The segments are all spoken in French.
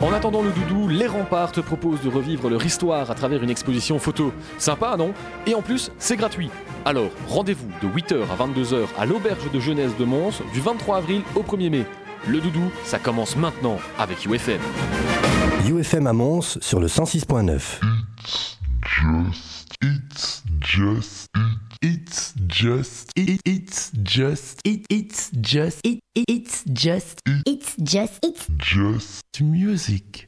En attendant le doudou, les remparts te proposent de revivre leur histoire à travers une exposition photo. Sympa, non? Et en plus, c'est gratuit. Alors, rendez-vous de 8h à 22h à l'auberge de jeunesse de Mons du 23 avril au 1er mai. Le doudou, ça commence maintenant avec UFM. UFM à Mons sur le 106.9. It's just, it's just, it, it's just, it, it's just, it, it's just, it's just, it's just music.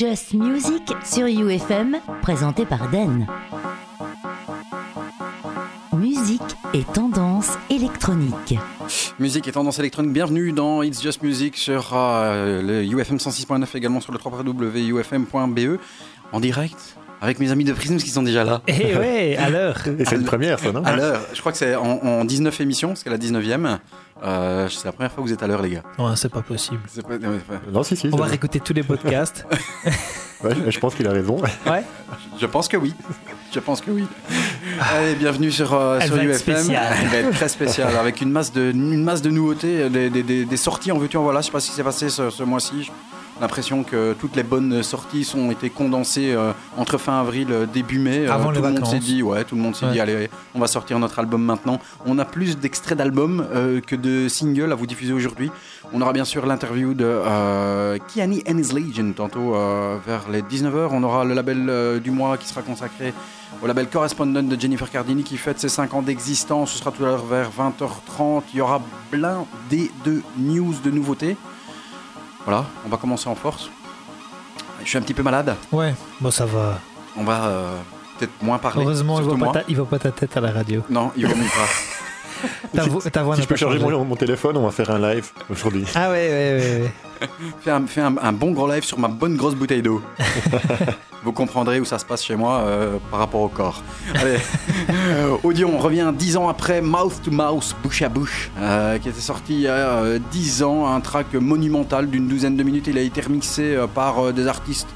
Just Music sur UFM, présenté par Den. Musique et tendance électronique. Musique et tendance électronique, bienvenue dans It's Just Music sur euh, le UFM 106.9 également sur le www.ufm.be en direct avec mes amis de Prism qui sont déjà là. Eh ouais, à l'heure. Et c'est une première, ça, non À l'heure, je crois que c'est en, en 19 émissions, c'est la 19e. Euh, c'est la première fois que vous êtes à l'heure, les gars. Non, c'est pas possible. C'est pas- ouais, ouais. Non, si, si. On va vrai. réécouter tous les podcasts. Ouais, je pense qu'il a raison. Ouais. Je pense que oui. Je pense que oui. Allez, bienvenue sur, euh, Elle sur va être UFM. spéciale. Elle va être très spéciale, avec une masse de, une masse de nouveautés, des, des- des- des sorties en veux-tu en voilà. Je sais pas ce qui s'est passé ce, ce mois-ci. J'ai l'impression que toutes les bonnes sorties sont été condensées euh, entre fin avril et début mai. Euh, Avant tout les le monde s'est dit, ouais, tout le monde s'est Ouais. dit, allez, on va sortir notre album maintenant. On a plus d'extraits d'albums euh, que de singles à vous diffuser aujourd'hui. On aura bien sûr l'interview de euh, Kiani and his Legion tantôt euh, vers les 19h. On aura le label euh, du mois qui sera consacré au label Correspondent de Jennifer Cardini qui fête ses 5 ans d'existence. Ce sera tout à l'heure vers 20h30. Il y aura blindé de news, de nouveautés. Voilà, on va commencer en force. Je suis un petit peu malade. Ouais, bon, ça va. On va euh, peut-être moins parler. Heureusement, il voit, moi. pas ta, il voit pas ta tête à la radio. Non, il vaut mieux pas. Ta, vo- ta voix Si je peux charger mon, mon téléphone, on va faire un live aujourd'hui. Ah ouais, ouais, ouais. ouais. Fais un, fais un- un bon gros live sur ma bonne grosse bouteille d'eau. Vous comprendrez où ça se passe chez moi euh, par rapport au corps. Allez, Euh, Audion revient 10 ans après Mouth to Mouth, bouche à bouche, euh, qui était sorti il y a euh, 10 ans, un track monumental d'une douzaine de minutes. Il a été remixé euh, par euh, des artistes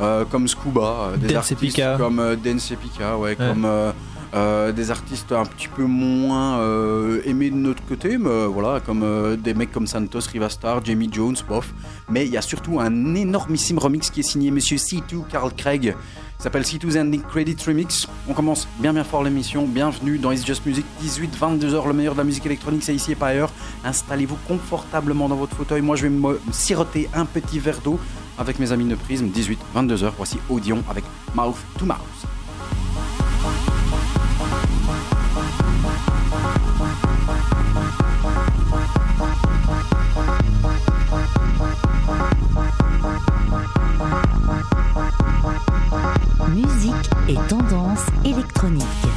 euh, comme Scuba, euh, des Dance artistes comme euh, Dance Epica, ouais, Ouais. comme euh, des artistes un petit peu moins euh, aimés de notre côté, mais euh, voilà, comme des mecs comme Santos, Rivastar, Jamie Jones, bof. Mais il y a surtout un énormissime remix qui est signé Monsieur C2 Carl Craig. S'appelle C2's Ending Credit Remix. On commence bien bien fort l'émission. Bienvenue dans It's Just Music. 18-22h, le meilleur de la musique électronique, c'est ici et pas ailleurs. Installez-vous confortablement dans votre fauteuil. Moi, je vais me siroter un petit verre d'eau avec mes amis de Prisme. 18-22h, voici Audion avec Mouth to Mouth. Et tendance électronique.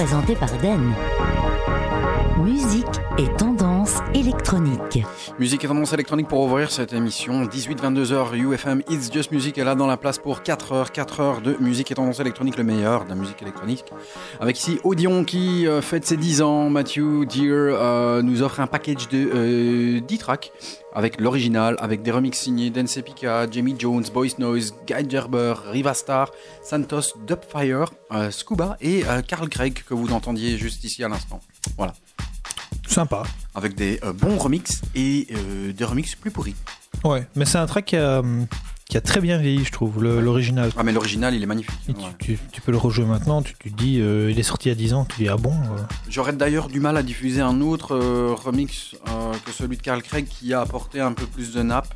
Présenté par Den. Musique et tendance Musique et tendance électronique pour ouvrir cette émission. 18-22h, UFM It's Just Music est là dans la place pour 4 heures. 4 heures de musique et tendance électronique, le meilleur de la musique électronique. Avec ici Odeon qui euh, fête ses 10 ans. Matthew Deer euh, nous offre un package de euh, 10 tracks avec l'original, avec des remixes signés Dance Pika, Jamie Jones, Boys Noise, Guy Gerber, Riva Star, Santos, Dubfire, euh, Scuba et euh, Carl Craig que vous entendiez juste ici à l'instant. Voilà. Sympa. Avec des euh, bons remixes et euh, des remixes plus pourris. Ouais, mais c'est un track qui a, qui a très bien vieilli, je trouve, l'original. Ah mais l'original il est magnifique. Ouais. tu, tu- tu peux le rejouer maintenant, tu te dis, euh, il est sorti il y a 10 ans, tu dis, ah bon J'aurais d'ailleurs du mal à diffuser un autre remix que celui de Carl Craig qui a apporté un peu plus de nappe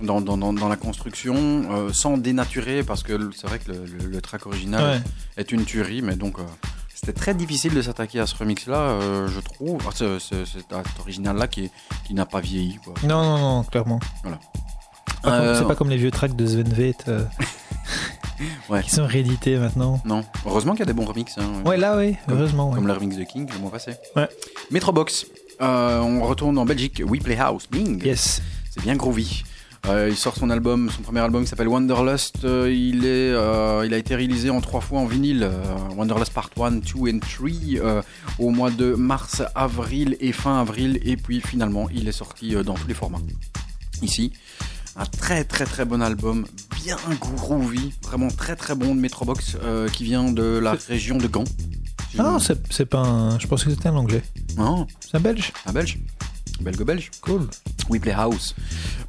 dans, dans- dans- dans la construction euh, sans dénaturer parce que c'est vrai que le, le- le track original Ouais. est une tuerie mais donc euh, c'était très difficile de s'attaquer à ce remix là je trouve Ah, ce- ce- cet original là qui, n'a pas vieilli quoi. Non, non, non, clairement. Voilà. C'est pas, comme- Euh, c'est pas comme les vieux tracks de Sven Veth euh, Ouais. qui sont réédités maintenant. Non, heureusement qu'il y a des bons remixes. hein. Ouais, là, oui, Comme- heureusement. ouais. Comme le remix de King le mois passé. Ouais. Metrobox. Euh, on retourne en Belgique. We Play House. Bing. Yes. C'est bien groovy. Euh, il sort son album, son premier album qui s'appelle Wanderlust. Euh, il, est, euh, il a été réalisé en trois fois en vinyle. Wanderlust Part 1, 2 et 3 euh, au mois de mars, avril et fin avril. Et puis finalement, il est sorti dans tous les formats. Ici, un très très très bon album, bien groovy, vraiment très très bon de Metrobox qui vient de la région de Gand. Ah non, c'est pas un. Je pensais que c'était un anglais. Non, C'est un belge un belge. Belgo-belge. Cool. We Play House.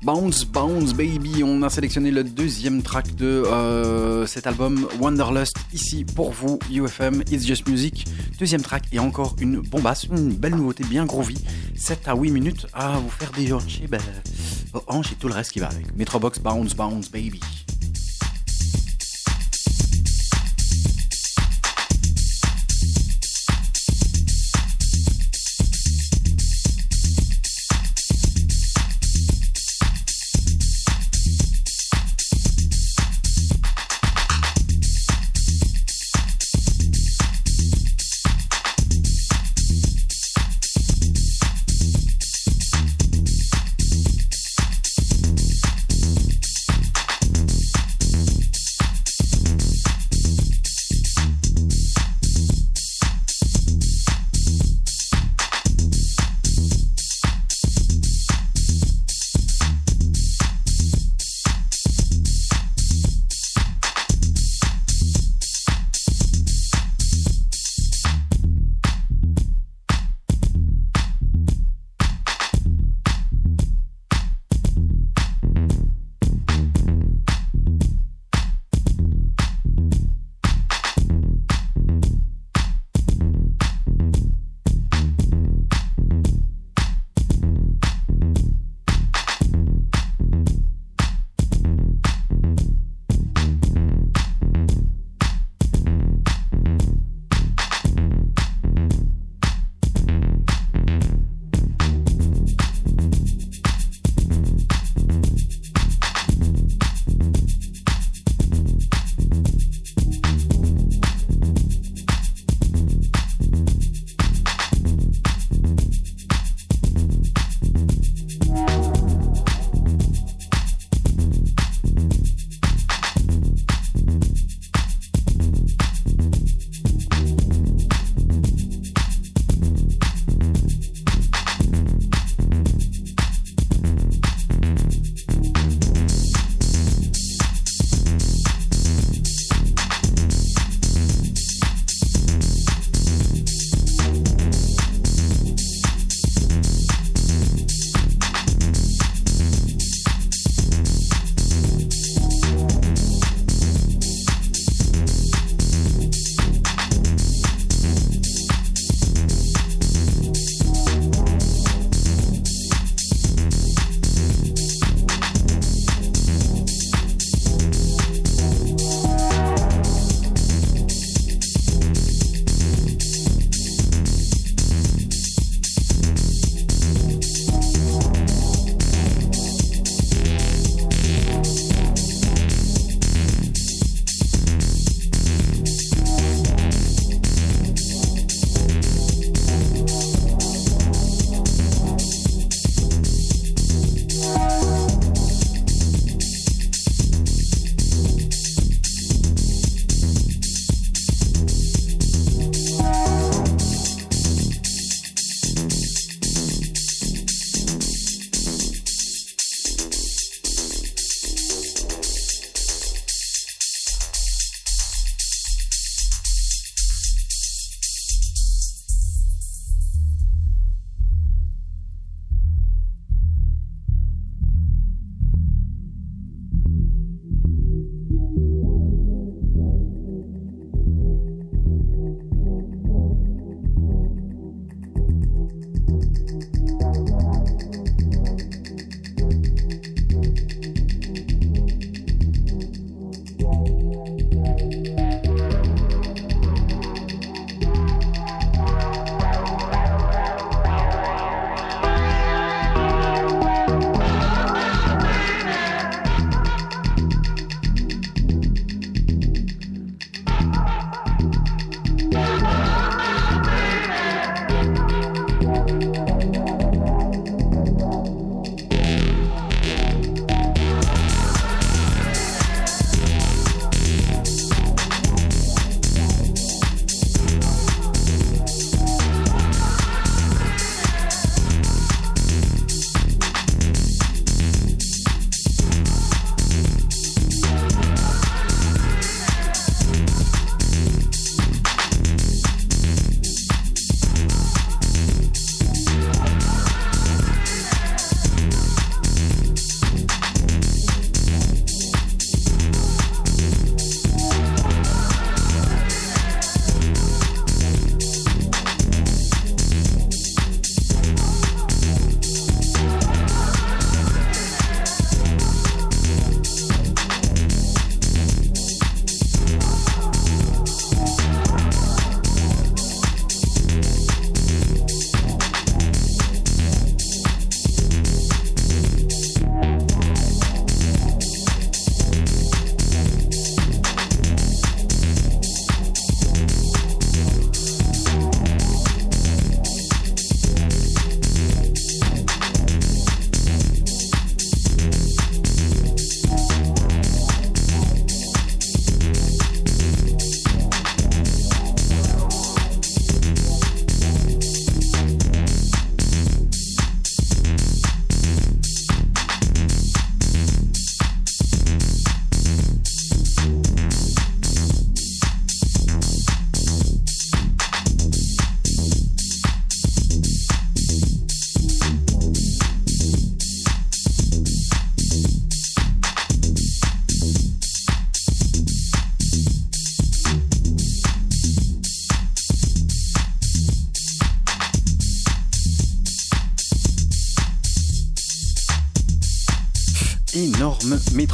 Bounce, Bounce Baby. On a sélectionné le deuxième track de euh, cet album Wanderlust ici pour vous, UFM, It's Just Music. Deuxième track et encore une bombasse, une belle nouveauté bien groovy. 7 à 8 minutes à vous faire déhancher ben, vos hanches et tout le reste qui va avec. Metrobox Bounce, Bounce Baby.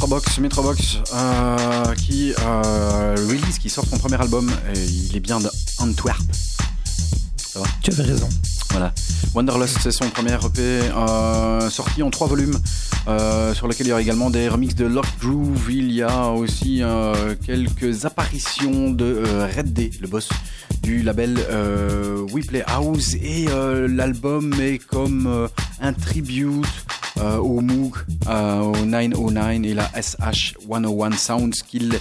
Metrobox. Metrobox euh, qui euh, release, qui sort son premier album. Et il est bien d'Antwerp. Tu avais raison. Voilà. Wanderlust, c'est son premier EP euh, sorti en trois volumes, euh, sur lequel il y aura également des remixes de Lost Groove. Il y a aussi euh, quelques apparitions de Red Day, le boss du label We Play House. Et l'album est comme un tribute euh, au Moog, euh, au 909 et la SH101 Sounds qu'il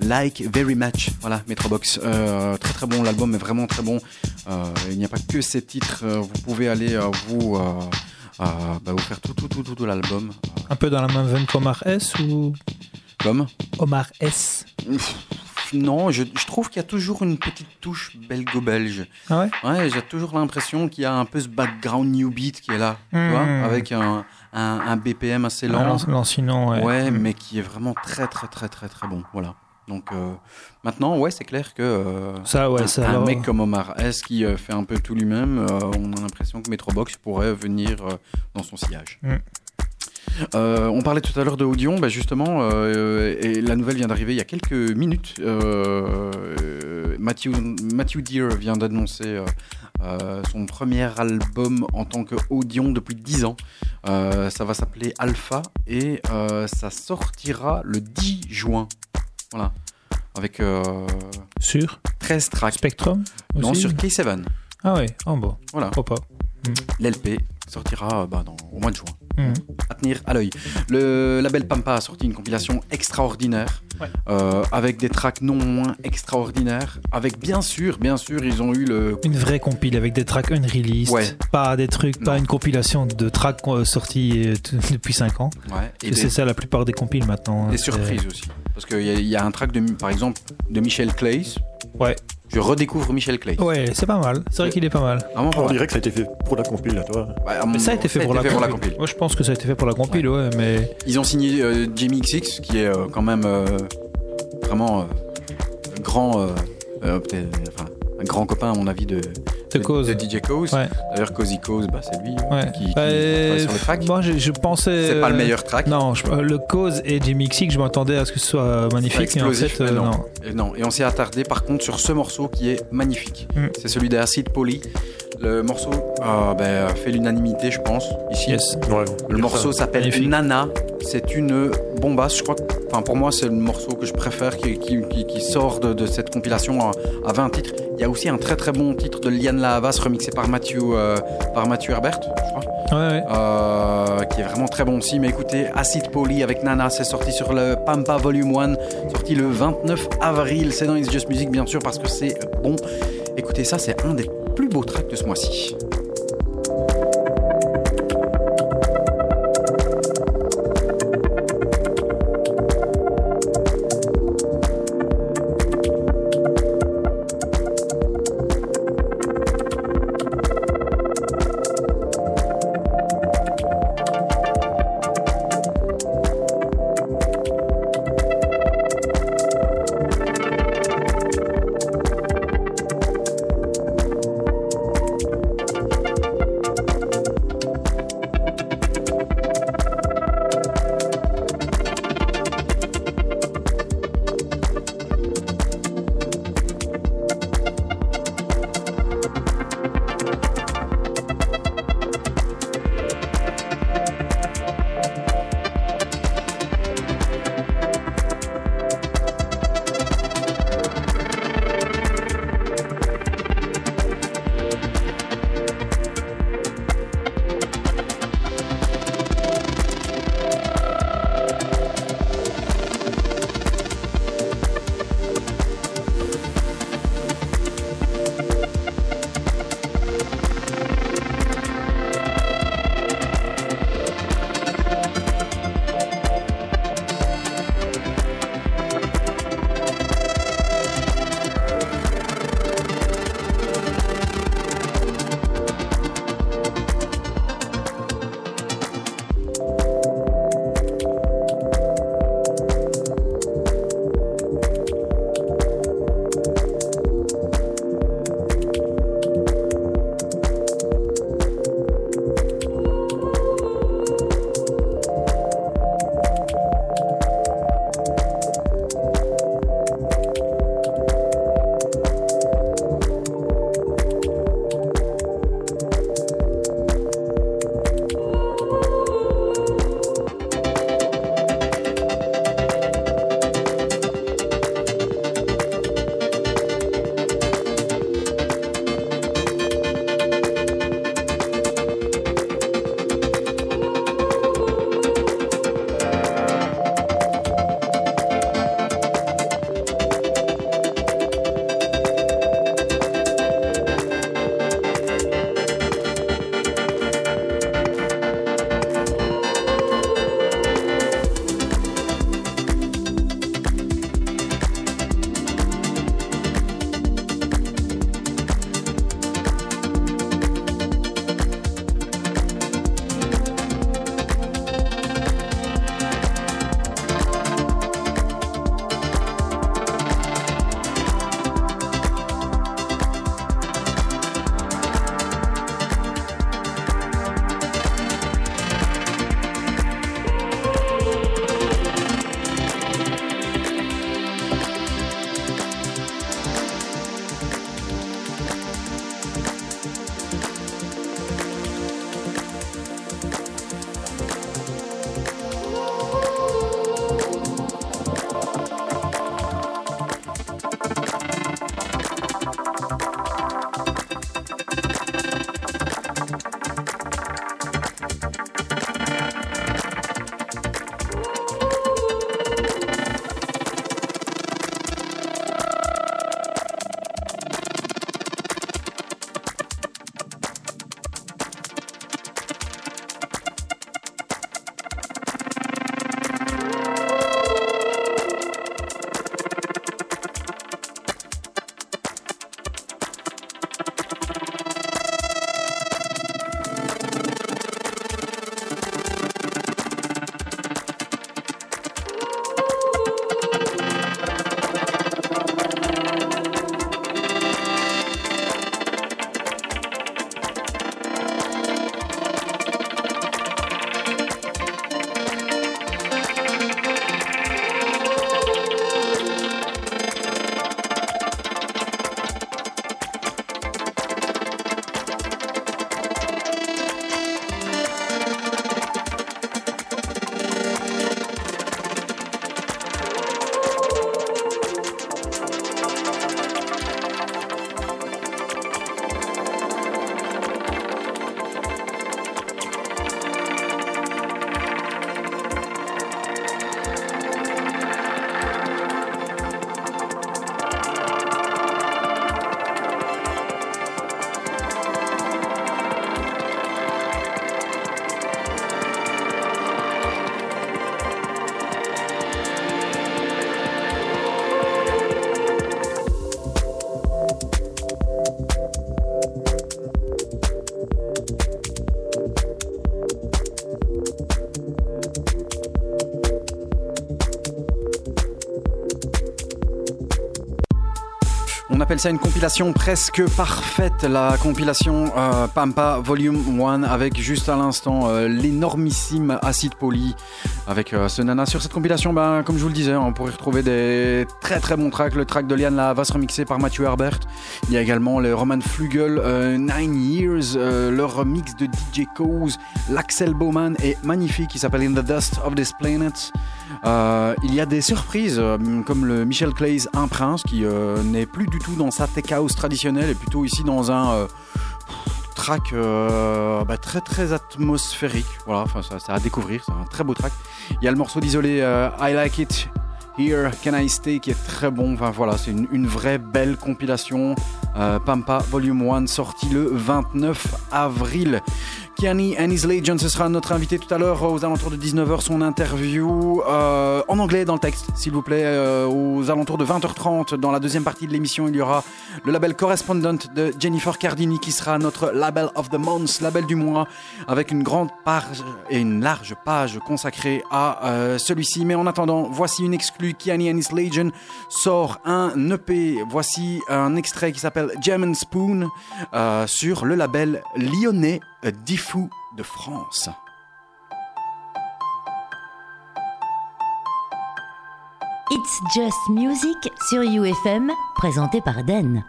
like very much. Voilà, Metrobox. Euh, très très bon, l'album est vraiment très bon. Il n'y a pas que ces titres, vous pouvez aller vous, bah, vous faire tout, tout, tout, tout, tout l'album. Un peu dans la même veine qu'Omar S ou? Comme? Omar S Non, je, je trouve qu'il y a toujours une petite touche belgo-belge. Ah ouais? Ouais, j'ai toujours l'impression qu'il y a un peu ce background new beat qui est là, tu Hmm. vois, avec un, un, un BPM assez lent. l'an- L'ancien, ouais. Ouais, Mm. mais qui est vraiment très très très très très bon. Voilà. Donc euh, maintenant, ouais, c'est clair que euh, Ça, ouais, ça, un alors- mec comme Omar S qui euh, fait un peu tout lui-même, on a l'impression que Metrobox pourrait venir dans son sillage. Mm. Euh, on parlait tout à l'heure de Audion, bah justement, euh, et la nouvelle vient d'arriver il y a quelques minutes. Euh, Matthew, Matthew Deere vient d'annoncer euh, son premier album en tant que Audion depuis 10 ans. Euh, ça va s'appeler Alpha et euh, ça sortira le 10 juin. Voilà. Avec Sur 13 tracks. Spectrum Non, aussi sur K7. Ah ouais, oh bon, Voilà. pourquoi pas. L'LP sortira bah, dans, au mois de juin. À tenir à l'œil. Le label Pampa a sorti une compilation extraordinaire. Ouais. euh, avec des tracks non moins extraordinaires. Avec bien sûr, bien sûr, ils ont eu le. Une vraie compile avec des tracks unreleased, Ouais. pas des trucs, pas une compilation de tracks euh, sortis euh, depuis 5 ans. Ouais, et Et des, c'est ça la plupart des compiles maintenant. hein, des surprises aussi. Parce qu'il y, a- il y a un track, de, par exemple, de Michel Clays. Ouais. Je redécouvre Michel Clays. Ouais, c'est pas mal. C'est vrai qu'il est pas mal. Vraiment pas On mal. dirait que ça a été fait pour la compile, là, toi. Ouais, à Mais mon- ça a été fait, pour, la compile. compile. Moi, je pense que ça a été fait pour la compile, ouais, mais Ils ont signé euh, Jamie XX, qui est euh, quand même euh, vraiment euh, grand, euh, euh, peut-être, enfin, un grand copain à mon avis de, de cause. de DJ Cause. Ouais. D'ailleurs, Cozy Cause, bah, c'est lui Ouais. qui, qui Bah, sur le track. Moi, je, je pensais. c'est pas le euh, meilleur track. Non, je- euh, le cause et Jimmy Xix, je m'attendais à ce que ce soit euh, magnifique, mais en explosif, fait, mais euh, non. non. Et non. Et on s'est attardé par contre sur ce morceau qui est magnifique. Mm. C'est celui d'Acid Poly. Le morceau euh, ben, fait l'unanimité, je pense, ici. Yes. Ouais, Le morceau s'appelle. Nana. C'est une bombasse. Je crois que, enfin, pour moi, c'est le morceau que je préfère qui, qui, qui- qui sort de, de cette compilation à, à 20 titres. Il y a aussi un très très bon titre de Liane Lahavas remixé par Matthew, euh, par Matthew Herbert, je crois. Ouais, ouais. Euh, qui est vraiment très bon aussi. Mais écoutez, Acid Poly avec Nana, c'est sorti sur le Pampa Volume 1, sorti le 29 avril. C'est dans It's Just Music, bien sûr, parce que c'est bon. Écoutez, ça, c'est un des plus beaux tracks de ce mois-ci. Appelle ça une compilation presque parfaite, la compilation euh, Pampa Volume 1 avec juste à l'instant euh, l'énormissime Acid Poly avec euh, ce nana. Sur cette compilation, ben, comme je vous le disais, on pourrait retrouver des très très bons tracks. Le track de Liane là va se remixer par Mathieu Herbert. Il y a également le Roman Flugel, Nine Years, leur mix de DJ Cause, l'Axel Bowman est magnifique, qui s'appelle In the Dust of This Planet. Il y a des surprises euh, comme le Michel Clay's Un Prince qui euh, n'est plus du tout dans sa tech house traditionnelle et plutôt ici dans un euh, track bah, très très atmosphérique. Voilà, enfin ça, ça à découvrir, c'est un très beau track. Il y a le morceau d'isolé I Like It Here Can I Stay qui est très bon. Enfin voilà, c'est une, vraie belle compilation. Pampa Volume 1 sorti le 29 avril. Kiani his Legend, ce sera notre invité tout à l'heure aux alentours de 19h, son interview euh, en anglais dans le texte, s'il vous plaît. Euh, aux alentours de 20h30, dans la deuxième partie de l'émission, il y aura le label Correspondent de Jennifer Cardini qui sera notre label of the month, label du mois, avec une grande page et une large page consacrée à euh, celui-ci. Mais en attendant, voici une exclue. Kiani and Legend sort un EP. Voici un extrait qui s'appelle German Spoon euh, sur le label lyonnais Diffou de France. It's Just Music sur UFM, présenté par Den.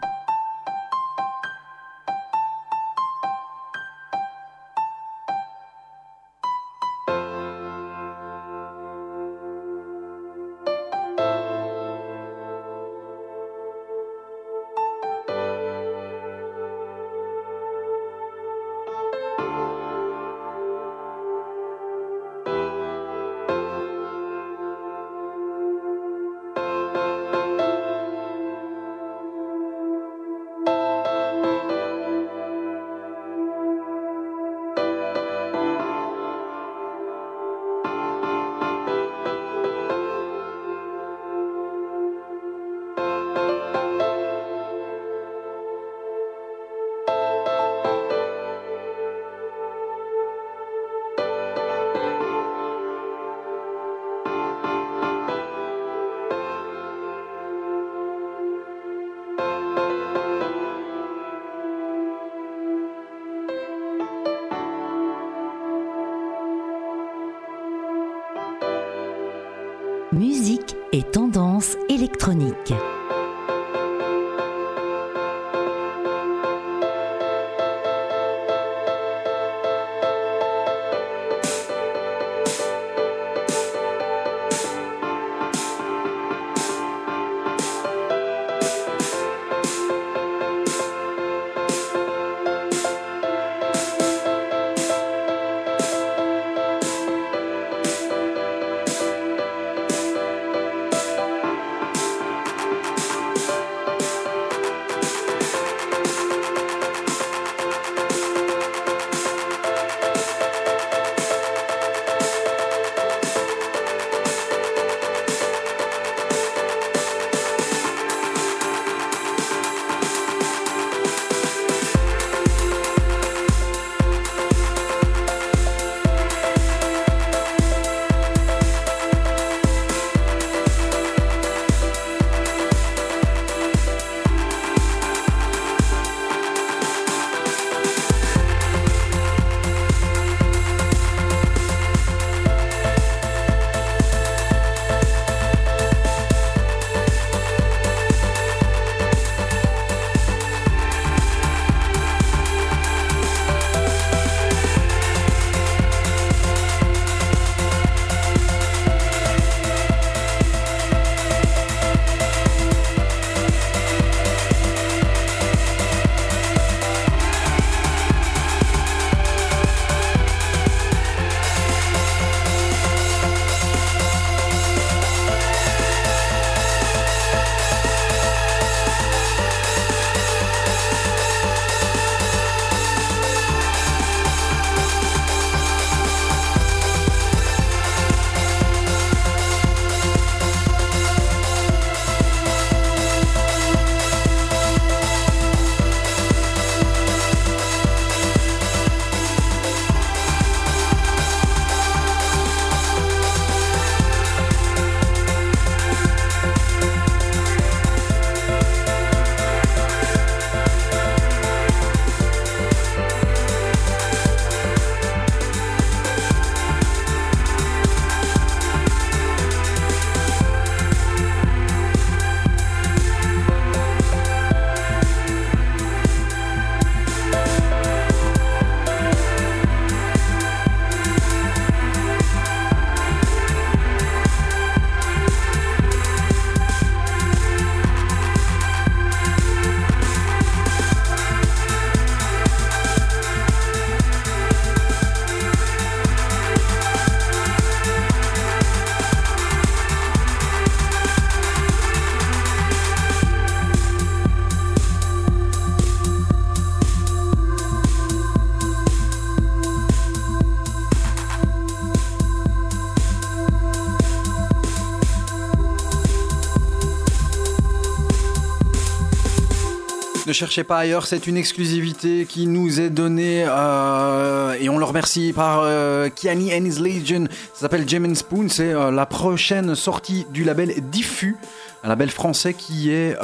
Cherchez pas ailleurs, c'est une exclusivité qui nous est donnée euh, et on le remercie par euh, Kiani and his Legion. Ça s'appelle Gem Spoon. C'est euh, la prochaine sortie du label Diffus, un label français qui est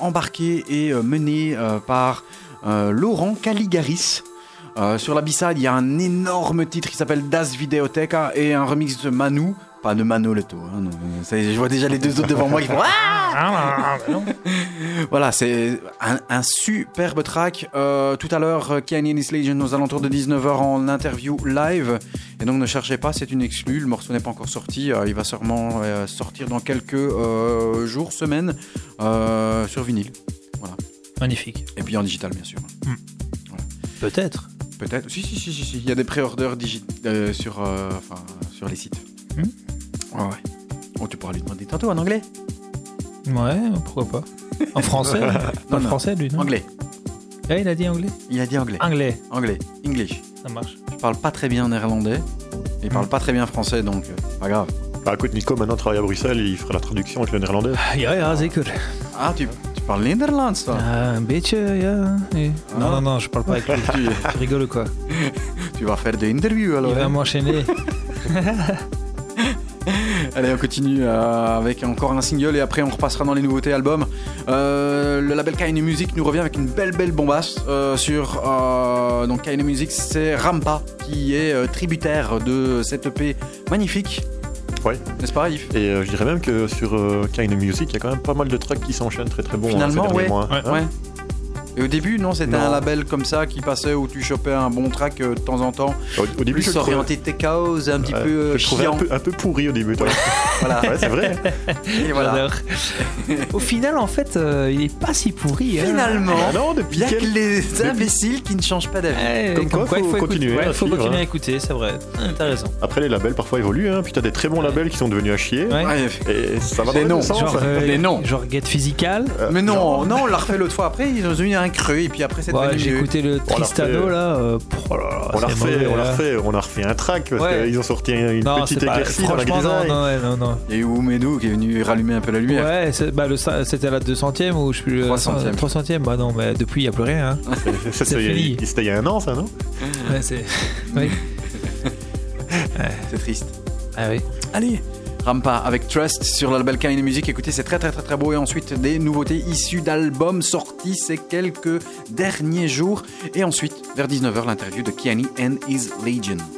embarqué et mené par Laurent Caligaris. Sur la B-side, il y a un énorme titre qui s'appelle Das Videoteca et un remix de Manu. Pas de. Hein, non, ça y est, je vois déjà les deux autres devant moi qui font Ah voilà, c'est un, un superbe track. Euh, tout à l'heure, euh, Kanye and his Legion aux alentours de 19h en interview live. Et donc ne cherchez pas, c'est une exclue. Le morceau n'est pas encore sorti. Euh, il va sûrement euh, sortir dans quelques euh, jours, semaines, euh, sur vinyle. Voilà. Magnifique. Et puis en digital, bien sûr. Peut-être. Peut-être. Si, si, si, si, si. Il y a des pré-orders digi- euh, sur, euh, enfin, sur les sites. Hmm. Ouais, ouais. Oh, tu pourras lui demander tantôt en anglais. Ouais, pourquoi pas. En français non. français, lui, non Anglais. Ah, il a dit anglais Il a dit anglais. Anglais, Anglais. English. ça marche. Je parle pas très bien néerlandais. Il parle pas très bien français, donc euh, pas grave. Bah écoute, Nico maintenant travaille à Bruxelles, il fera la traduction avec le néerlandais. Ja, ja, zeker. Ah, tu, tu parles néerlands, toi? Ah, un beetje, ja. Nee. Non, Ah. non, non, je parle pas avec lui. tu, Tu rigoles ou quoi? Tu vas faire des interviews alors. Il va hein? m'enchaîner. Allez, on continue euh, avec encore un single et après on repassera dans les nouveautés albums. Euh, le label Kaine Music nous revient avec une belle belle bombasse euh, sur euh, donc Kaine Music, c'est Rampa qui est euh, tributaire de cette EP magnifique. Ouais. N'est-ce pas Yves? Et euh, je dirais même que sur euh, of Music, il y a quand même pas mal de tracks qui s'enchaînent très très bons. hein, Finalement, ces ouais. mois, hein. Ouais. Et au début, non, c'était un label comme ça qui passait où tu chopais un bon track euh, de temps en temps. Au, au début, je Plus trouvais, orienté tech house, un petit ouais, peu euh, je trouvais un peu, un peu pourri au début. toi. Voilà. ouais, c'est vrai. Et voilà. Au final, en fait, euh, il est pas si pourri. hein. Finalement, Ah non, il depuis y a que les imbéciles qui ne changent pas d'avis. Ouais, Comme quoi, il faut continuer à faut continuer hein. à écouter, c'est vrai. T'as raison. Après, les labels parfois évoluent, hein. puis t'as des très bons labels qui sont devenus à chier. Et ça va dans les noms. deux sens. Genre, euh, Mais non. genre Get Physical. Mais non, on l'a refait l'autre fois après, ils ont eu un creux et puis après c'est Ouais, devenu j'ai écouté le Tristano refait. là. euh, oh là là, on l'a c'est refait, mauvais, on l'a là. refait, on a refait un track parce Ouais. qu'ils ont sorti une Non, petite éclaircie dans la grisaille. non, non, non. Il y a eu Oumedou qui est venu rallumer un peu la lumière. Ouais, bah, c'était la 200ème ou je sais plus. le 300e. 300ème, bah non, mais depuis il n'y a plus rien. Hein. C'était il y a un an, ça, non Ouais, c'est. Oui. C'est triste. Ah oui. Allez, Rampa avec Trust sur label Kind Music. Écoutez, c'est très très très très beau. Et ensuite, des nouveautés issues d'albums sortis ces quelques derniers jours. Et ensuite, vers 19h, l'interview de Kiani and His Legion.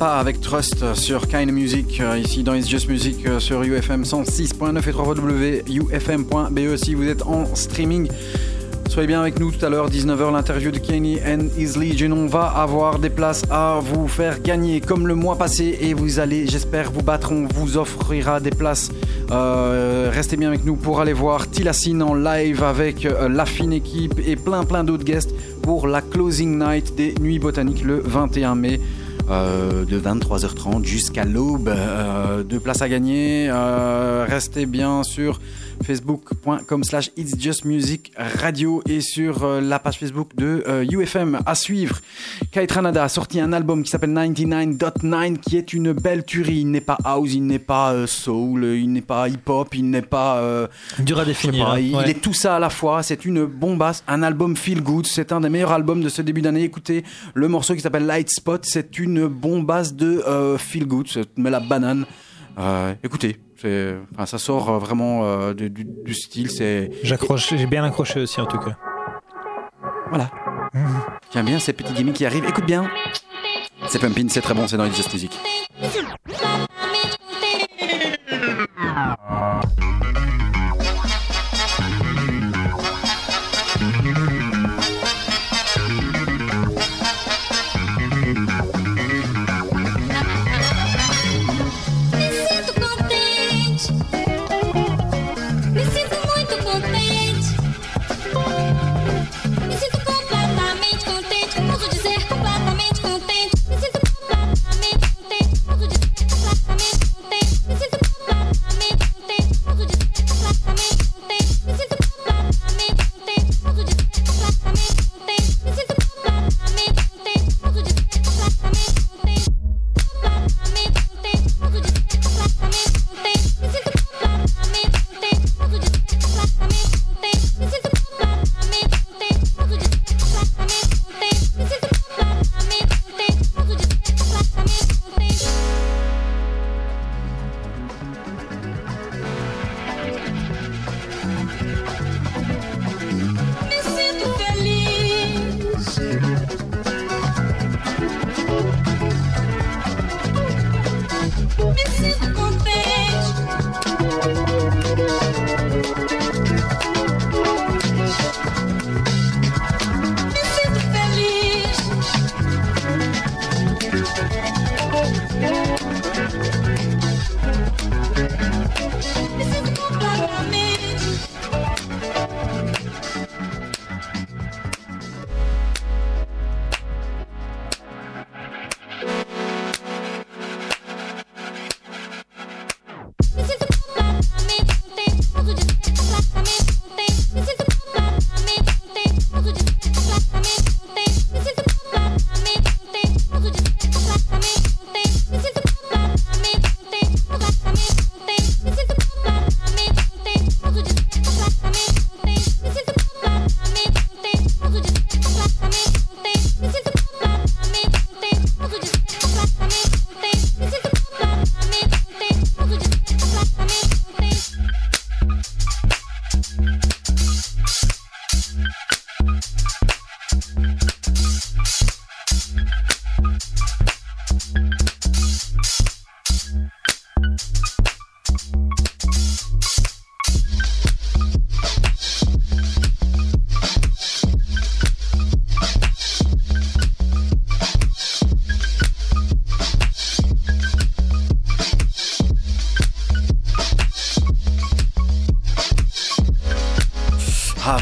Sampa avec Trust sur Kind Music, euh, ici dans It's Just Music euh, sur UFM 106.9 et www.ufm.be E si vous êtes en streaming. Soyez bien avec nous tout à l'heure, 19h, l'interview de Kenny and His Legion. On va avoir des places à vous faire gagner comme le mois passé et vous allez, j'espère, vous battre. On vous offrira des places. Euh, restez bien avec nous pour aller voir Tilassine en live avec la fine équipe et plein plein d'autres guests pour la closing night des Nuits Botaniques le 21 mai. Euh, de 23h30 jusqu'à l'aube. Euh, deux places à gagner. Euh, restez bien sur facebook.com slash It's Just Music Radio et sur euh, la page Facebook de euh, UFM à suivre. Kite Ranada a sorti un album qui s'appelle 99.9 qui est une belle tuerie. Il n'est pas house, il n'est pas euh, soul, il n'est pas hip-hop, il n'est pas... euh, Dur à définir. pas, hein. il Ouais. est tout ça à la fois. C'est une bombasse, un album feel good. C'est un des meilleurs albums de ce début d'année. Écoutez le morceau qui s'appelle Light Spot. C'est une bombasse de euh, feel good. Ça te met la banane. Euh, écoutez, enfin, ça sort euh, vraiment euh, du, du- du style. C'est J'accroche, j'ai bien accroché aussi en tout cas. voilà. J'aime bien ces petits gimmicks qui arrivent. Écoute bien. C'est Pumpin, c'est très bon. C'est dans It's Just Music.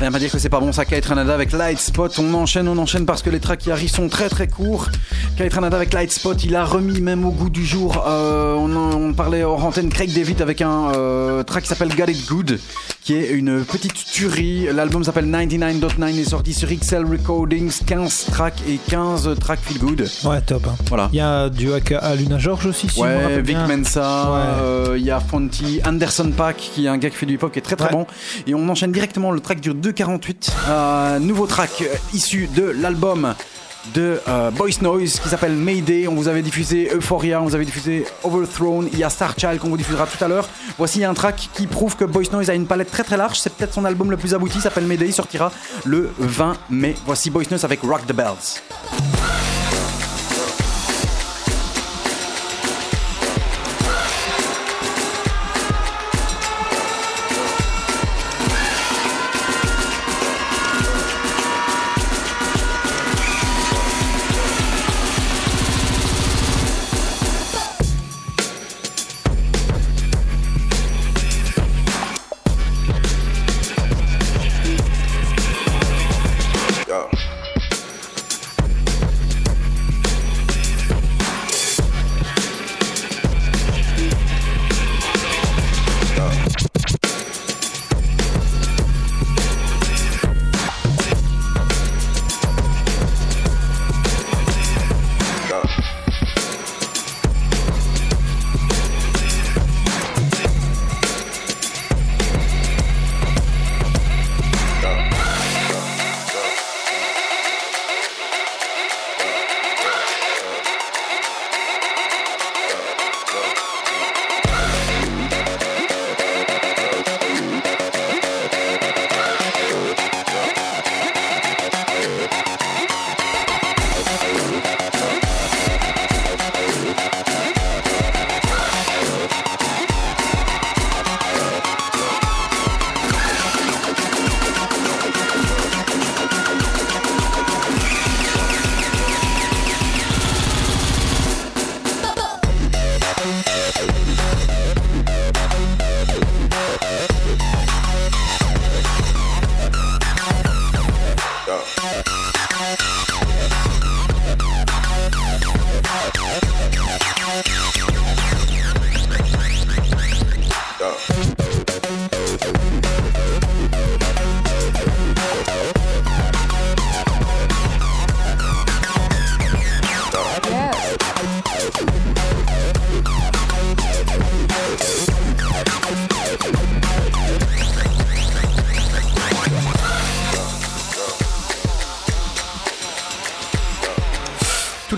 Viens pas dire que c'est pas bon ça, Kite Ranada avec Light Spot. On enchaîne, on enchaîne parce que les tracks qui arrivent sont très très courts. Kite Ranada avec Light Spot, il a remis même au goût du jour. euh, on, en- parlait hors antenne Craig David avec un euh, track qui s'appelle Got Good, qui est une petite tuerie. L'album s'appelle 99.9, il est sorti sur XL Recordings, 15 tracks et 15 tracks feel good. Ouais, top. hein. Voilà. Il y a du hack à Luna George aussi, si Ouais, Vic bien. Mensa, Ouais. euh, il y a Fonty, Anderson Pack qui est un gars qui fait du hip-hop qui est très très Ouais. bon. Et on enchaîne directement, le track dure 2,48. Euh, nouveau track euh, issu de l'album de euh, Boys Noise qui s'appelle Mayday. On vous avait diffusé Euphoria, on vous avait diffusé Overthrown. Il y a Star Child qu'on vous diffusera tout à l'heure. Voici un track qui prouve que Boys Noise a une palette très très large. C'est peut-être son album le plus abouti. S'appelle Mayday. Il sortira le 20 mai. Voici Boys Noise avec Rock the Bells.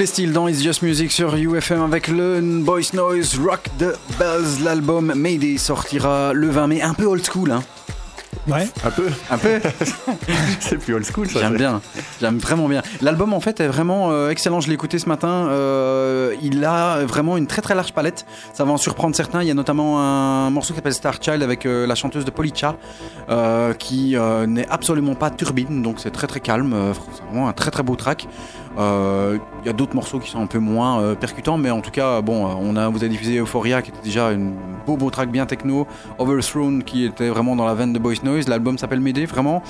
Les styles dans It's Just Music sur UFM avec le Boys Noise Rock the Bells. L'album Mayday sortira le 20 mai. Un peu old school, hein Ouais. Un peu. Un peu C'est plus old school, ça. J'aime bien, j'aime vraiment bien. L'album en fait est vraiment euh, excellent, je l'ai écouté ce matin. Euh, il a vraiment une très très large palette, ça va en surprendre certains. Il y a notamment un morceau qui s'appelle Star Child avec euh, la chanteuse de Policha euh, qui euh, n'est absolument pas turbine, donc c'est très très calme. Euh, c'est vraiment un très très beau track. Euh, Il y a d'autres morceaux qui sont un peu moins euh, percutants, mais en tout cas, bon, euh, on a, vous avez diffusé Euphoria qui était déjà une beau beau track bien techno, Overthrown qui était vraiment dans la veine de Boys Noise. L'album s'appelle Mayday, vraiment.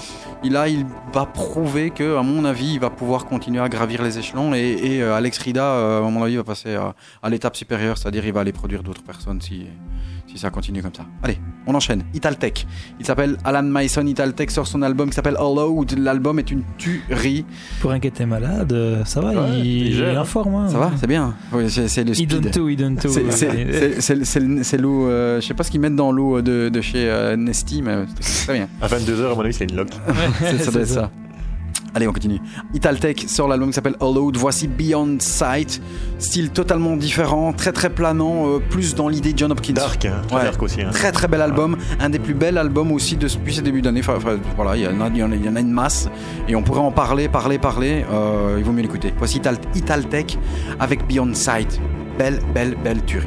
Il a, il va prouver que, à mon avis, il va pouvoir continuer à gravir les échelons et, euh, Alex Rida, euh, à mon avis, va passer à, à l'étape supérieure, c'est-à-dire il va aller produire d'autres personnes si, si ça continue comme ça. Allez, on enchaîne. Italtech. Il s'appelle Alan Mason. Italtech sort son album qui s'appelle Allowed. L'album est une tuerie. Pour un qui était malade, ça va, Ouais, il, il est en forme. hein. Ça va C'est bien. Oui, c'est le Il donne speed. tout, il donne tout. C'est- c'est- Ouais. c'est- c'est- c'est le- c'est l'eau, euh, je sais pas ce qu'ils mettent dans l'eau de, de chez euh, Nesty, mais c'est très bien. À 22h, à mon avis, c'est une lock. C'est- ça doit être ça. Allez, on continue. Italtech sort l'album qui s'appelle Hollowed. Voici Beyond Sight. Style totalement différent, très très planant, euh, plus dans l'idée de John Hopkins. Dark, hein. Très Ouais. dark aussi. hein. Très très bel album, un des plus bels albums aussi depuis ce début d'année. Enfin, enfin, voilà, y en a- il y en a une masse et on pourrait en parler, parler, parler. Euh, il vaut mieux l'écouter. Voici Ital Italtech avec Beyond Sight. Belle, belle, belle tuerie.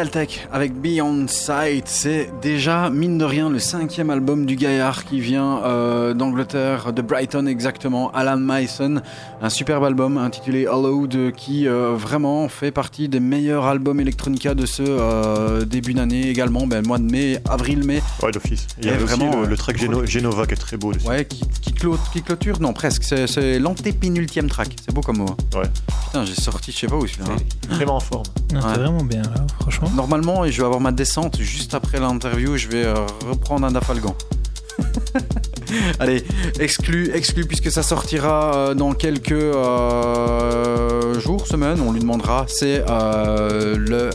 Italtech avec Beyond Sight, c'est déjà mine de rien le cinquième album du gaillard qui vient euh, d'Angleterre, de Brighton exactement, Alan Mason, un superbe album intitulé Hollowed qui euh, vraiment fait partie des meilleurs albums electronica de ce euh, début d'année également, ben, mois de mai, avril-mai. Ouais, d'office. Il y a aussi vraiment, le, le track Geno- Genova qui est très beau dessus. Ouais, qui, qui, clôture, non presque, c'est, c'est l'antépénultième track, c'est beau comme mot. hein. Ouais. Putain, j'ai sorti, je sais pas où celui-là. hein. Vraiment en forme. Ouais. T'es vraiment bien là, franchement. Normalement, je vais avoir ma descente juste après l'interview, je vais euh, reprendre un Dafalgan. Allez, exclu, exclu, puisque ça sortira euh, dans quelques euh, jours, semaines, on lui demandera. C'est euh, le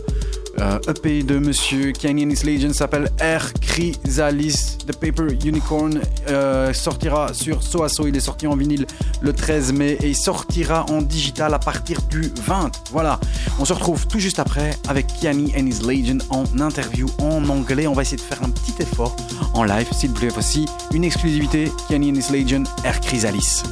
euh, EP de Monsieur Canyon is Legend, s'appelle Air Chrysalis, The Paper Unicorn, sortira sur Soaso, il est sorti en vinyle le 13 mai et sortira en digital à partir du 20. Voilà, on se retrouve tout juste après avec Kiani and his Legend en interview en anglais. On va essayer de faire un petit effort en live, s'il vous plaît. Voici une exclusivité Kiani and his Legend, Air Chrysalis.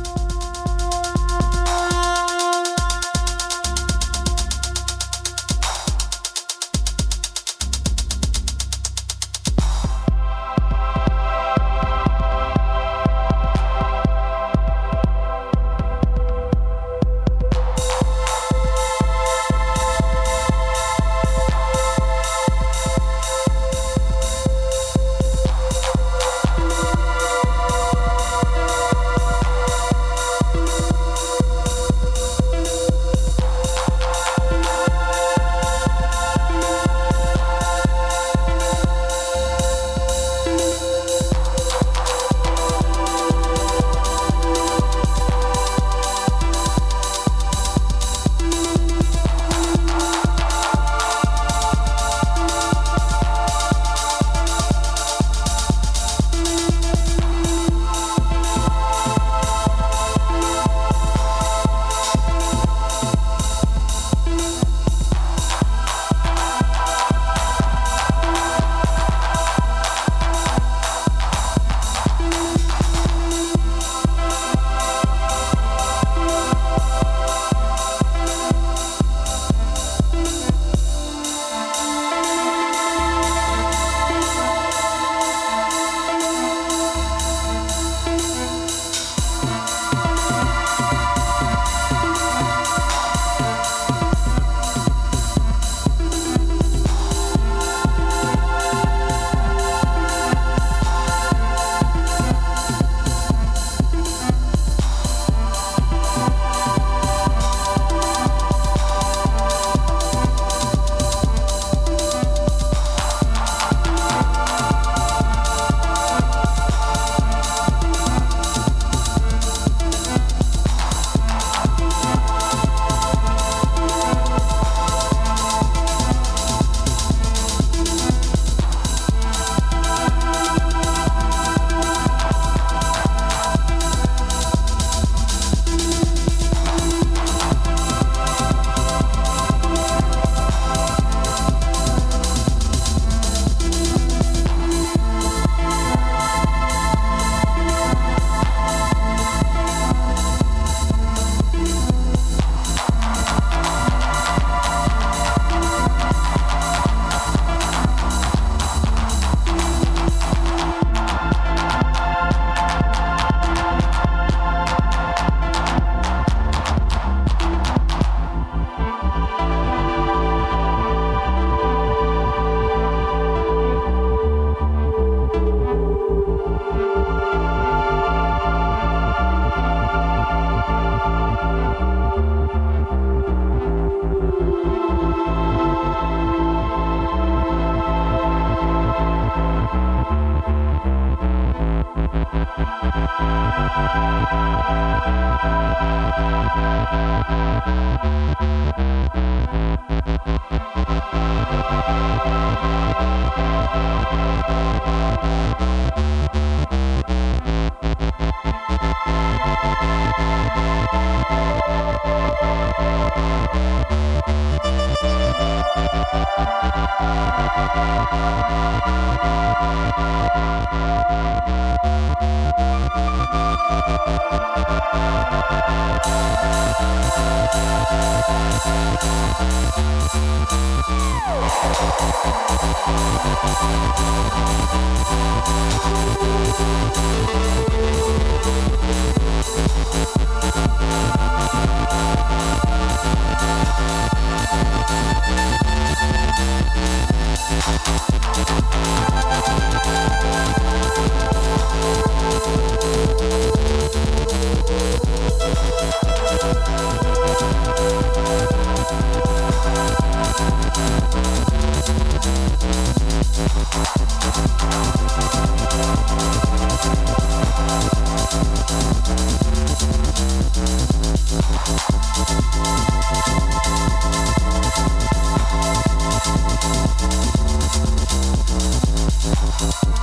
Thank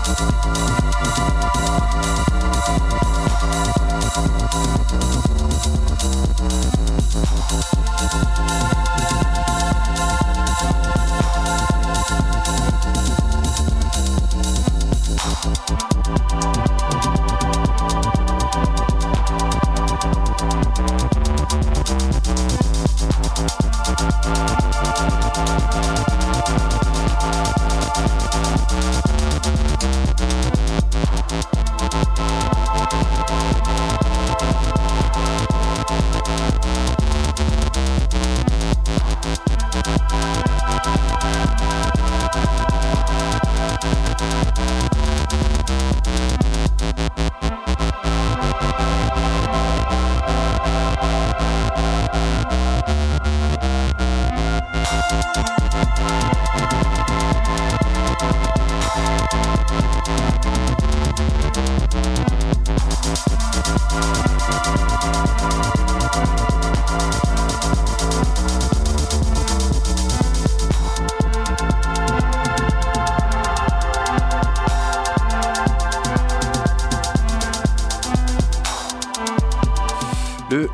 Thank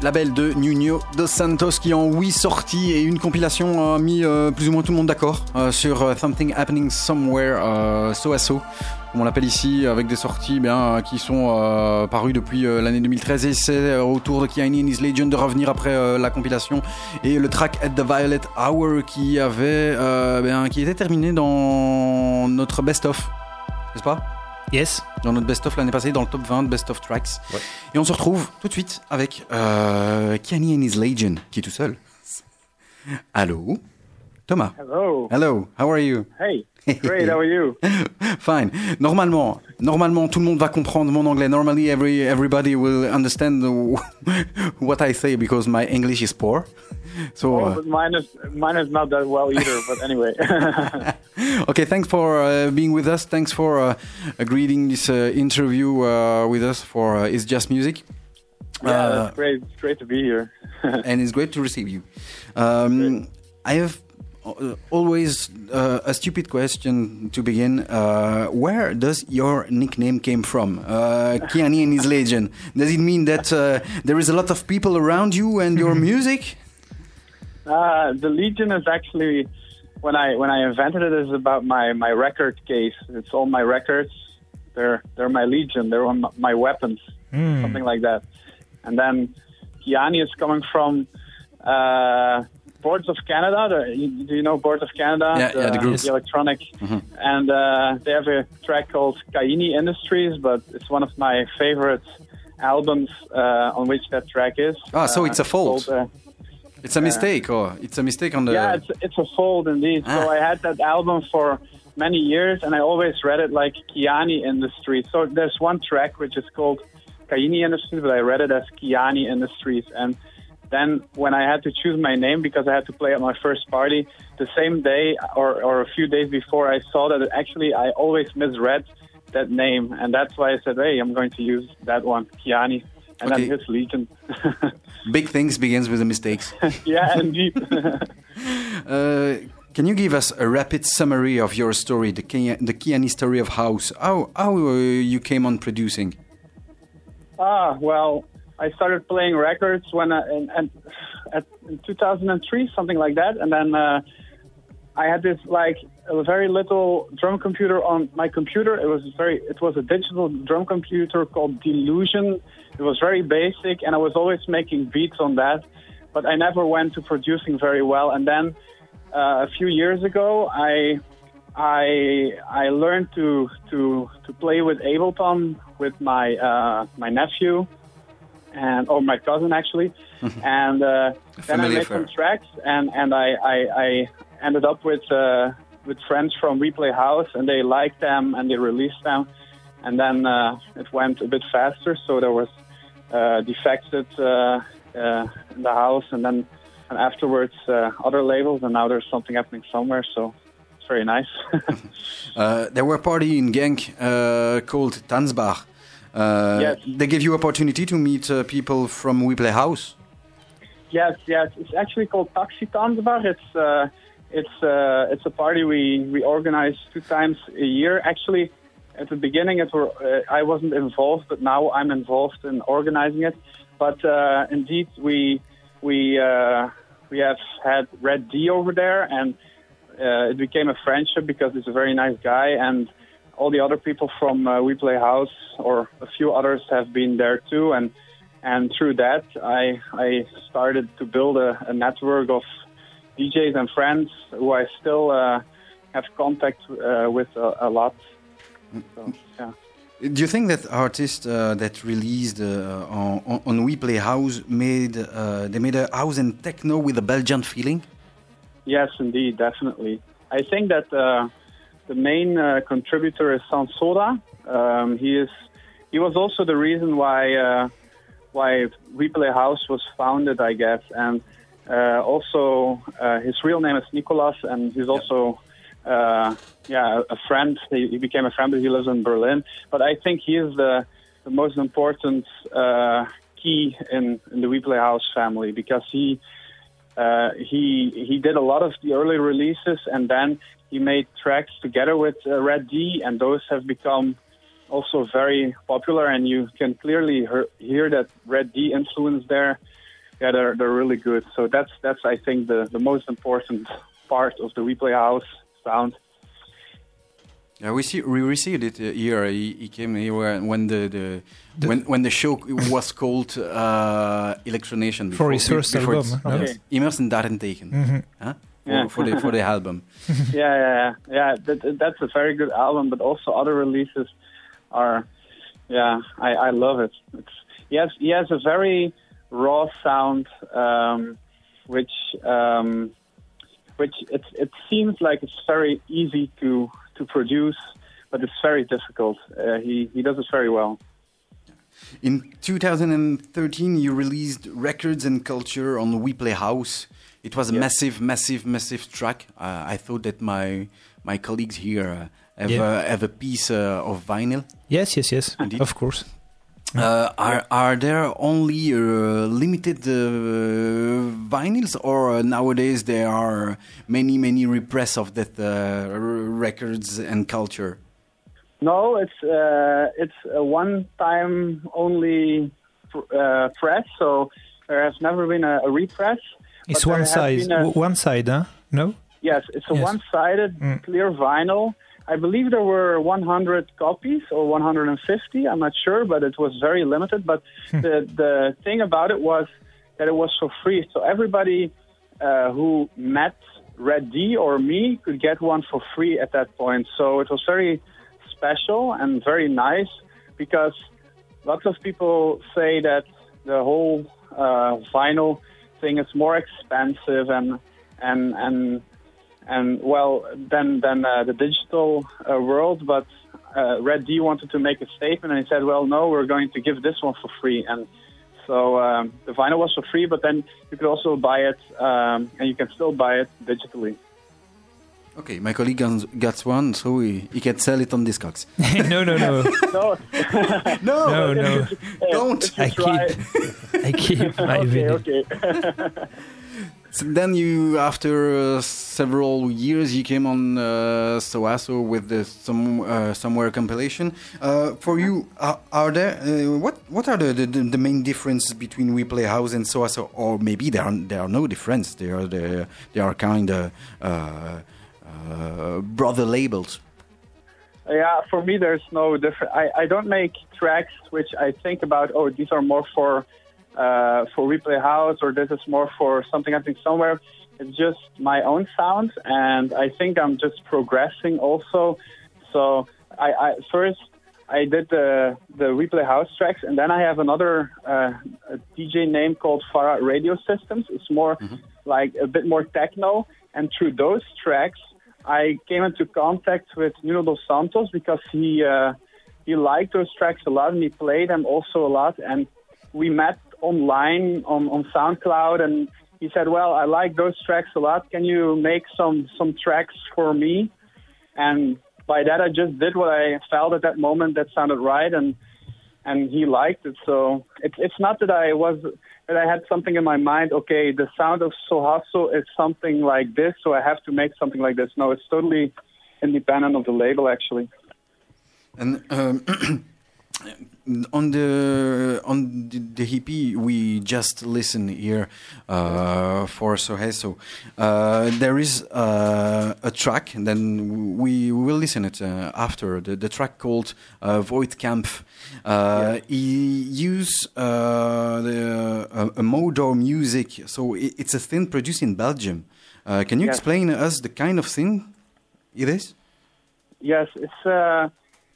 label de Nuno Dos Santos qui en 8 sorties et une compilation a mis euh, plus ou moins tout le monde d'accord euh, sur euh, Something Happening Somewhere euh, So So, comme on l'appelle ici, avec des sorties bien, euh, qui sont euh, parues depuis euh, l'année 2013 et c'est euh, au tour de Kiani and His Legend de revenir après euh, la compilation et le track At the Violet Hour qui avait euh, bien, qui était terminé dans notre best-of, n'est-ce pas? Yes. dans notre best-of l'année passée, dans le top 20 de best-of tracks. Et on se retrouve tout de suite avec euh, Kenny and his Legion, qui tout seul. Allô? Thomas. Hello. Hello, how are you Hey. Great. How are you? Fine. Normalement, normalement, tout le monde va comprendre mon anglais. Normally, every everybody will understand what I say because my English is poor. So, Oh, uh, but mine is mine is not that well either. But anyway. okay, thanks for uh, being with us. Thanks for uh, agreeing this uh, interview uh, with us for uh, It's Just Music. yeah, Uh, it's great. It's great to be here. and it's great to receive you. Um, I have always uh, a stupid question to begin. Uh, where does your nickname came from, uh, Kiani and his legend? Does it mean that uh, there is a lot of people around you and your music? Uh, the Legion is actually when I when I invented it is about my my record case. It's all my records. They're they're my Legion. They're my, my weapons. Hmm. Something like that. And then Kiani is coming from. Uh, Boards of Canada. The, you- do you know Boards of Canada? Yeah, yeah, the group. the electronic. Mhm. And uh, they have a track called Kaini Industries, but it's one of my favorite albums uh, on which that track is. Ah, so Uh, it's a fault. called, uh, It's a mistake, or it's a mistake on the. yeah, it's it's a fold indeed. Ah. So I had that album for many years, and I always read it like Kiani Industries. So there's one track which is called Kaini Industries, but I read it as Kiani Industries. And then when I had to choose my name because I had to play at my first party, the same day or, or a few days before, I saw that actually I always misread that name, and that's why I said, "Hey, I'm going to use that one, Kiani." And Okay. then his Legion. Big things begins with the mistakes. yeah, indeed. Uh, can you give us a rapid summary of your story, the Kia, the Kiani story of house? How how uh, you came on producing? Ah, well, I started playing records when in, in, at, in 2003, something like that, and then uh, I had this like a very little drum computer on my computer. It was very, it was a digital drum computer called Delusion. It was very basic, and I was always making beats on that. But I never went to producing very well. And then uh, a few years ago, I I I learned to to to play with Ableton with my uh, my nephew and or my cousin actually, and uh, then I made some tracks and and I I, I ended up with uh, with friends from Replay House and they liked them and they released them, and then uh, it went a bit faster. So there was uh, defected uh, uh, in the house and then and afterwards uh, other labels and now there's something happening somewhere. So it's very nice. Uh, there were a party in Genk uh, called Tanzbach. Uh, Yes. They give you opportunity to meet uh, people from We Play House. Yes, yes. It's actually called Taxi Tanzbach. It's uh, it's uh, it's a party we we organize two times a year. Actually, at the beginning, it were uh, I wasn't involved, but now I'm involved in organizing it. But uh, indeed, we we uh, we have had Red D over there, and uh, it became a friendship because he's a very nice guy, and all the other people from uh, We Play House or a few others have been there too, and and through that I I started to build a, a network of DJs and friends who I still uh, have contact uh, with a, a lot. So, yeah. Do you think that artists uh, that released uh, on, on We Play House made uh, they made a house and techno with a Belgian feeling? Yes, indeed, definitely. I think that uh, the main uh, contributor is Sansoda. Um, he is. He was also the reason why uh, why Replay House was founded, I guess, and uh, also uh, his real name is Nicolas, and he's also. Uh, yeah, a friend. He, he became a friend, but he lives in Berlin. But I think he is the, the most important uh, key in, in the Replay House family because he uh, he he did a lot of the early releases, and then he made tracks together with uh, Red D, and those have become also very popular. And you can clearly hear, hear that Red D influence there. Yeah, they're they're really good. So that's that's I think the the most important part of the Replay House sound. Yeah, we see we received it uh, here. He, he came here when- when the, the, when when the show was called uh, Electronation For his first before album, it's- huh? yes. Immers en Daarentegen. Mhm. Huh? For, Yeah. for the for the album. yeah, yeah, yeah. yeah that, that's a very good album, but also other releases are, yeah, I, I love it. It's, he has he has a very raw sound, um, which um, which it it seems like it's very easy to to produce, but it's very difficult. Uh, he he does it very well. In 2013, you released Records and Culture on We Play House. It was a massive, massive, massive track. Uh, I thought that my my colleagues here uh, have, Yeah. uh, have a piece uh, of vinyl. Yes, yes, yes. Indeed. Of course. Uh, are are there only uh, limited uh, vinyls, or nowadays there are many many repress of that uh, r- records and culture? No, it's uh, it's a one-time only uh, press, so there has never been a, a repress. It's one has side. been One side, huh? No? Yes, it's a Yes. one-sided Mm. clear vinyl. I believe there were 100 copies or 150. I'm not sure, but it was very limited. But the the thing about it was that it was for free, so everybody uh, who met Red D or me could get one for free at that point. So it was very special and very nice because lots of people say that the whole uh, vinyl thing is more expensive and and and and well then than uh, the digital uh, world. But uh, Red D wanted to make a statement, and he said, "Well, no, we're going to give this one for free." And so um, the vinyl was for free, but then you could also buy it, um, and you can still buy it digitally. Okay, my colleague gons- got one, so he, he can sell it on Discogs. no, no, no. no, no, No, no. don't. I keep, I keep my okay, video. okay. So then you, after uh, several years, you came on uh, Soaso with the some uh, somewhere compilation. Uh, for you, are, are there uh, what what are the, the, the main differences between We Play House and Soaso, or maybe there are there are no difference. They are the, they are kind of uh, uh, brother labels. Yeah, for me, there's no different. I, I don't make tracks which I think about. Oh, these are more for uh, for replay house, or this is more for something happening somewhere. It's just my own sound, and I think I'm just progressing also. So I, I first I did the the replay house tracks, and then I have another uh, a DJ name called Farah Radio Systems. It's more like a bit more techno, and through those tracks, I came into contact with Nuno dos Santos because he uh, he liked those tracks a lot, and he played them also a lot, and we met online on, on SoundCloud, and he said, "Well, I like those tracks a lot. Can you make some some tracks for me?" And by that, I just did what I felt at that moment that sounded right, and and he liked it. So it's it's not that I was that I had something in my mind. Okay, the sound of Sohaso is something like this, so I have to make something like this. No, it's totally independent of the label, actually. And um, on the on the, the EP we just listened here uh, for Soheso, uh, there is uh, a track, and then we will listen it uh, after the, the track called uh, Void Camp. Uh, He use uh, the uh, a Modor music, so it, it's a thing produced in Belgium. Uh, can you explain us the kind of thing it is? Yes, it's a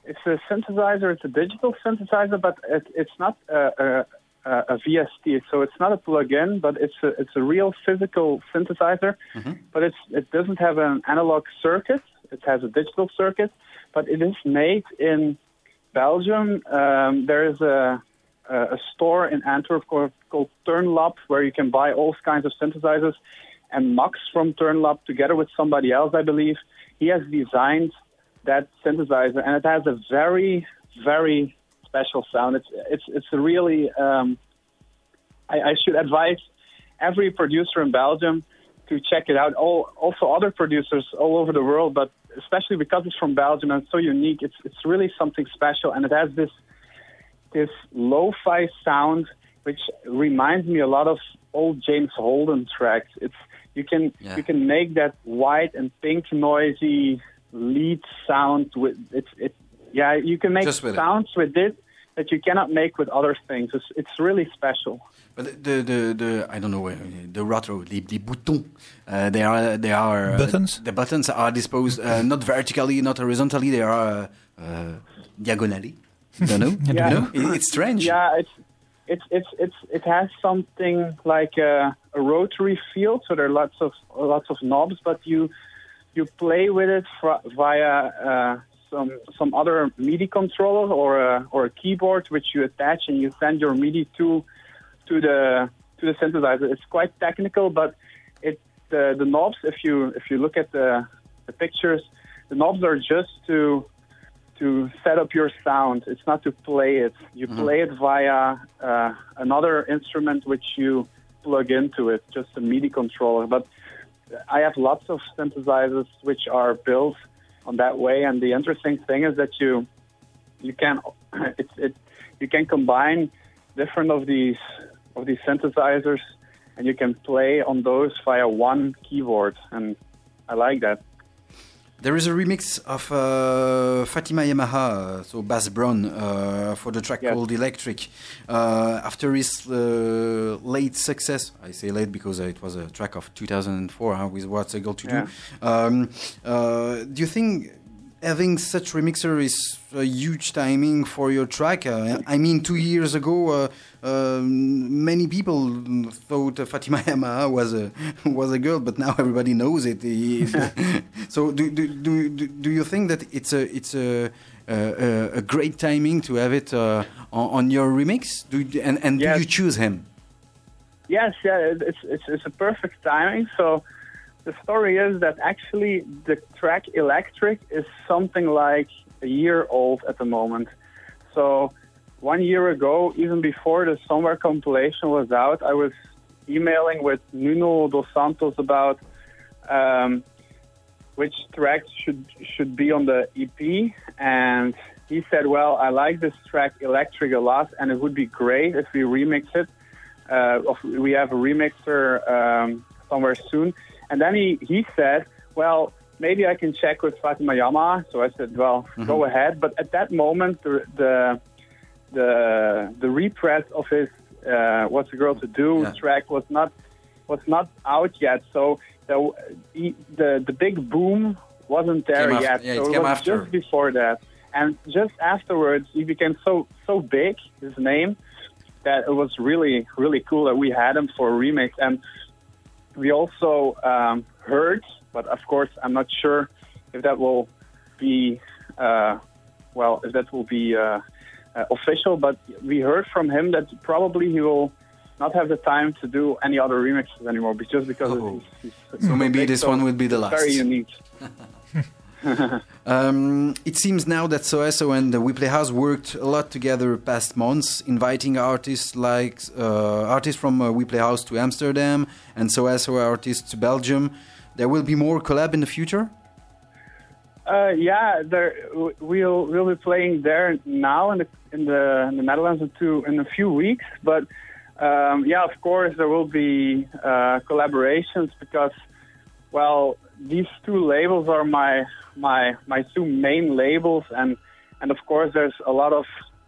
it's a synthesizer. It's a digital synthesizer, but it, it's not a, a, a VST. So it's not a plug-in, but it's a it's a real physical synthesizer. But it's it doesn't have an analog circuit. It has a digital circuit, but it is made in Belgium. Um, there is a a a store in Antwerp called, called Turnlab where you can buy all kinds of synthesizers. And Max from Turnlab, together with somebody else, I believe, he has designed that synthesizer, and it has a very, very special sound. It's it's it's really. Um, I, I should advise every producer in Belgium to check it out. All also other producers all over the world, but especially because it's from Belgium and it's so unique, it's it's really something special, and it has this this lo-fi sound which reminds me a lot of old James Holden tracks. It's you can Yeah. you can make that white and pink noisy lead sound with it's it yeah you can make Just with it. sounds with it that you cannot make with other things. It's it's really special. But the the the I don't know uh, the retro the, the boutons uh, they are they are uh, Buttons? the buttons are disposed uh, not vertically not horizontally they are uh, uh, diagonally. Don't know. Yeah. You know? It- it's strange. Yeah, it's it's it's it's it has something like a, a rotary feel, so there are lots of lots of knobs, but you you play with it fr- via uh, some some other MIDI controller or a, or a keyboard, which you attach and you send your MIDI to to the to the synthesizer. It's quite technical, but it the the knobs. If you if you look at the the pictures, the knobs are just to to set up your sound. It's not to play it. You play it via uh, another instrument which you plug into it, just a MIDI controller. But I have lots of synthesizers which are built on that way. And the interesting thing is that you you can it you can combine different of these of these synthesizers, and you can play on those via one keyboard. And I like that. There is a remix of uh, Fatima Yamaha, uh, so Bass Brown, uh, for the track Yes. called Electric. Uh, after his uh, late success, I say late because it was a track of 2004 huh, with What's a Girl to Yeah. Do. Um, uh, do you think having such remixer is a huge timing for your track? Uh, I mean, two years ago, uh, um, many people thought Fatima Yamaha was a was a girl, but now everybody knows it. so, do, do, do, do you think that it's a it's a a, a great timing to have it uh, on, on your remix? Do you- and and Yes. do you choose him? Yes, yeah, it's, it's, it's a perfect timing. So the story is that actually the track Electric is something like a year old at the moment. So one year ago, even before the Somewhere compilation was out, I was emailing with Nuno dos Santos about um, which tracks should should be on the EP, and he said, "Well, I like this track Electric a lot, and it would be great if we remix it. Uh, we have a remixer um, somewhere soon." And then he he said, "Well, maybe I can check with Fatima Yama. So I said, well, go ahead. But at that moment, the the the, the repress of his uh, "What's a Girl to Do" Yeah. track was not was not out yet. So the the the big boom wasn't there Came yet. yeah, it so came was after. just before that, and just afterwards, he became so so big. His name that it was really really cool that we had him for a remix and we also um, heard, but of course, I'm not sure if that will be, uh, well, if that will be uh, uh, official. But we heard from him that probably he will not have the time to do any other remixes anymore, just because Oh. So so maybe this so one will be the it's Very last. unique. Um, it seems now that Soeso and We Play House worked a lot together past months, inviting artists like uh, artists from uh, We Play House to Amsterdam and Soeso artists to Belgium. There will be more collab in the future. Uh, yeah, there we'll we'll be playing there now in the in the, in the Netherlands in two in a few weeks. But um, yeah, of course there will be uh, collaborations because well these two labels are my my my two main labels and and of course there's a lot of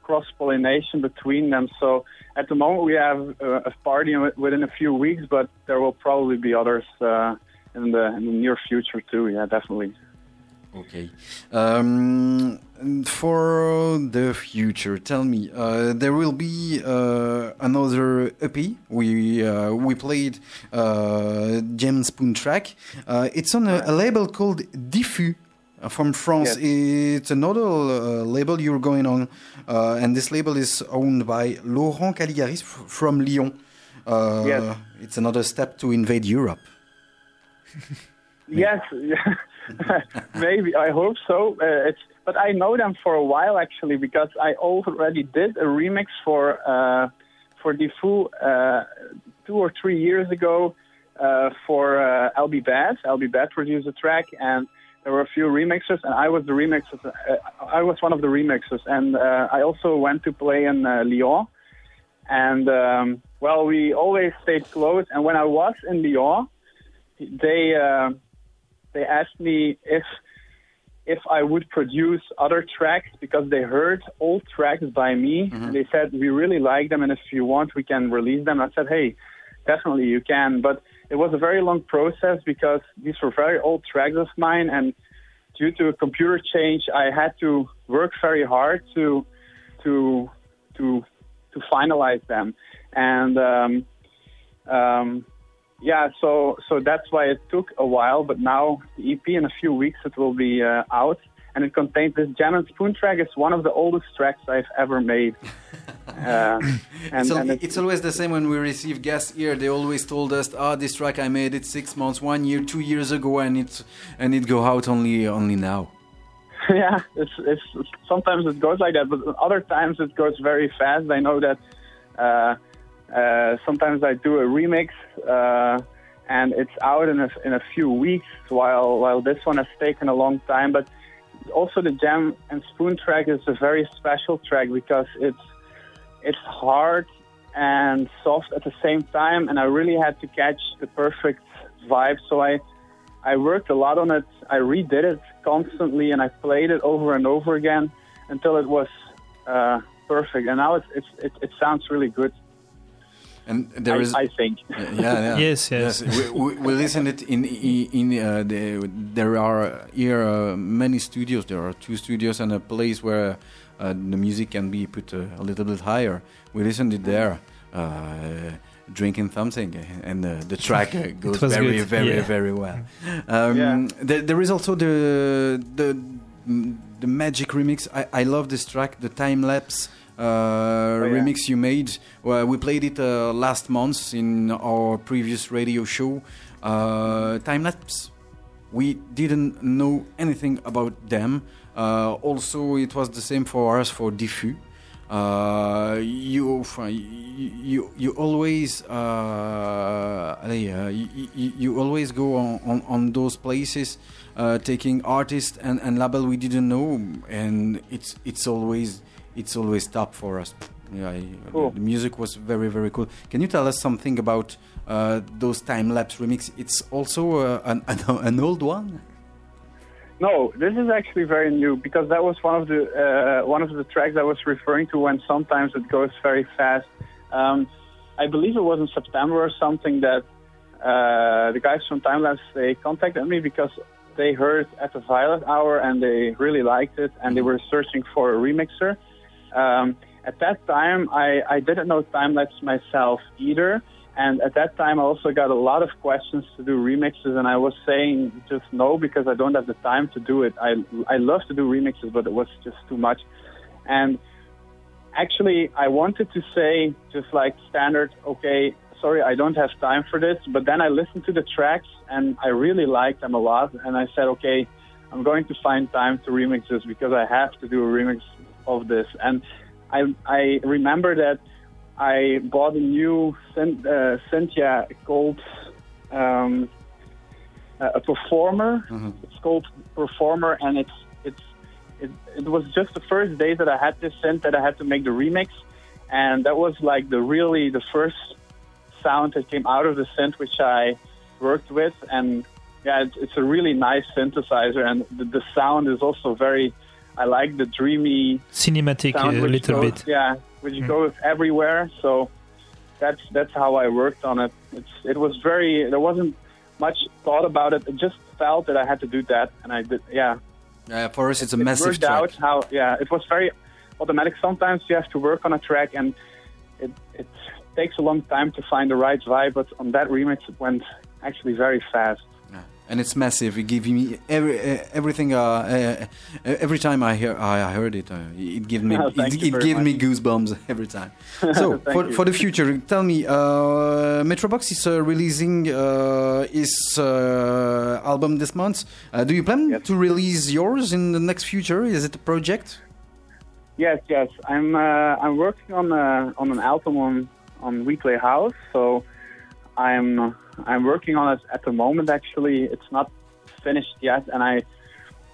cross pollination between them. So at the moment we have a party within a few weeks, but there will probably be others uh, in the in the near future too. Yeah, definitely. Okay. Um, for the future, tell me, uh, there will be uh, another EP. We uh, we played uh, Gem Spoon track. Uh, it's on a, a label called Diffus. uh, From France, Yes. it's another uh, label you're going on, uh, and this label is owned by Laurent Caligaris from Lyon. Uh, Yes. It's another step to invade Europe. Yes, maybe I hope so. Uh, it's but I know them for a while actually because I already did a remix for uh, for Defu uh, two or three years ago uh, for uh, Be Bad. Be Bad produced a track and there were a few remixers and I was the remixers. Uh, I was one of the remixers and uh, I also went to play in uh, Lyon. And um, well, we always stayed close. And when I was in Lyon, they uh, they asked me if if I would produce other tracks because they heard old tracks by me. And they said we really like them, and if you want, we can release them. I said, hey, definitely you can. But it was a very long process because these were very old tracks of mine, and due to a computer change, I had to work very hard to to to to finalize them. And um, um, yeah, so so that's why it took a while. But now the EP in a few weeks it will be uh, out, and it contains this Jam and Spoon track. It's one of the oldest tracks I've ever made. Uh, and, it's, al- and it's always the same when we receive guests here. They always told us, "Ah, this track I made it six months, one year, two years ago, and it and it go out only only now." yeah, it's, it's sometimes it goes like that, but other times it goes very fast. I know that uh, uh, sometimes I do a remix uh, and it's out in a, in a few weeks, while while this one has taken a long time. But also the Jam and Spoon track is a very special track because it's it's hard and soft at the same time, and I really had to catch the perfect vibe. So I I worked a lot on it. I redid it constantly, and I played it over and over again until it was uh, perfect. And now it's, it's, it, it sounds really good. And there I, is, I think. yeah, yeah. Yes, yes. we, we, we listen it in in, in uh, the, there are here uh, many studios. There are two studios and a place where uh, the music can be put uh, a little bit higher. We listened it there. Uh, drinking something and uh, the track uh, goes very good, very yeah. very well um, Yeah. there, there is also the the the magic remix i, I love this track the time lapse uh, yeah. remix you made. Well, we played it uh, last month in our previous radio show. Uh, time lapse. We didn't know anything about them. Uh, also it was the same for us for diffus uh, you, you you always uh, you, you, you always go on, on, on those places uh, taking artists and, and label we didn't know. And it's it's always it's always top for us yeah, I- Cool. the music was very very cool can you tell us something about uh, those time lapse remix it's also uh, an, an, an old one No, this is actually very new because that was one of the uh, one of the tracks I was referring to when sometimes it goes very fast. Um, I believe it was in September or something that uh, the guys from Timelapse they contacted me because they heard at the Violet Hour and they really liked it and they were searching for a remixer. Um, at that time, I, I didn't know Timelapse myself either. And at that time, I also got a lot of questions to do remixes, and I was saying just no because I don't have the time to do it. I, I love to do remixes, but it was just too much. And actually, I wanted to say just like standard, okay, sorry, I don't have time for this. But then I listened to the tracks, and I really liked them a lot. And I said, okay, I'm going to find time to remix this because I have to do a remix of this. And I, I remember that I bought a new uh, Cynthia called um, a performer. It's called performer, and it's it's it, it was just the first day that I had this synth that I had to make the remix, and that was like the really the first sound that came out of the synth which I worked with, and yeah, it's, it's a really nice synthesizer, and the, the sound is also very. I like the dreamy Cinematic a sound which little goes- bit. Yeah, which goes everywhere. So that's that's how I worked on it. It's it was very there wasn't much thought about it. It just felt that I had to do that, and I did. Yeah, Uh, for us, it's a it massive worked track. out how yeah it was very automatic. Sometimes you have to work on a track, and it it takes a long time to find the right vibe. But on that remix, it went actually very fast. And it's massive. It gave me every uh, everything. Uh, uh, every time I hear I heard it, uh, it gave me Oh, it, it me goosebumps every time. So for you. for the future, tell me, uh, Metrobox is uh, releasing uh, his uh, album this month. Uh, do you plan to release yours in the next future? Is it a project? Yes, yes. I'm uh, I'm working on on an album on on Weekly House. So I'm I'm working on it at the moment. Actually, it's not finished yet, and I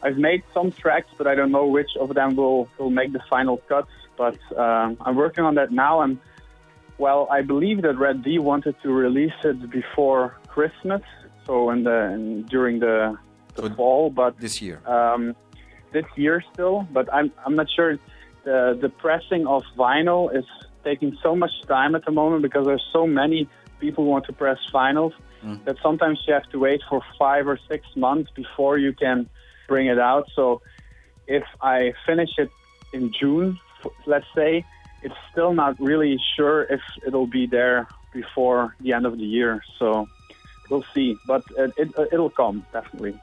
I've made some tracks, but I don't know which of them will will make the final cuts. But um, I'm working on that now, and well, I believe that Red D wanted to release it before Christmas, so in the in, during the, the fall, but this year. um, this year still, but I'm I'm not sure. The the pressing of vinyl is taking so much time at the moment because there's so many people want to press vinyls that sometimes you have to wait for five or six months before you can bring it out. So if I finish it in June, let's say, it's still not really sure if it'll be there before the end of the year. So we'll see, but it, it it'll come definitely.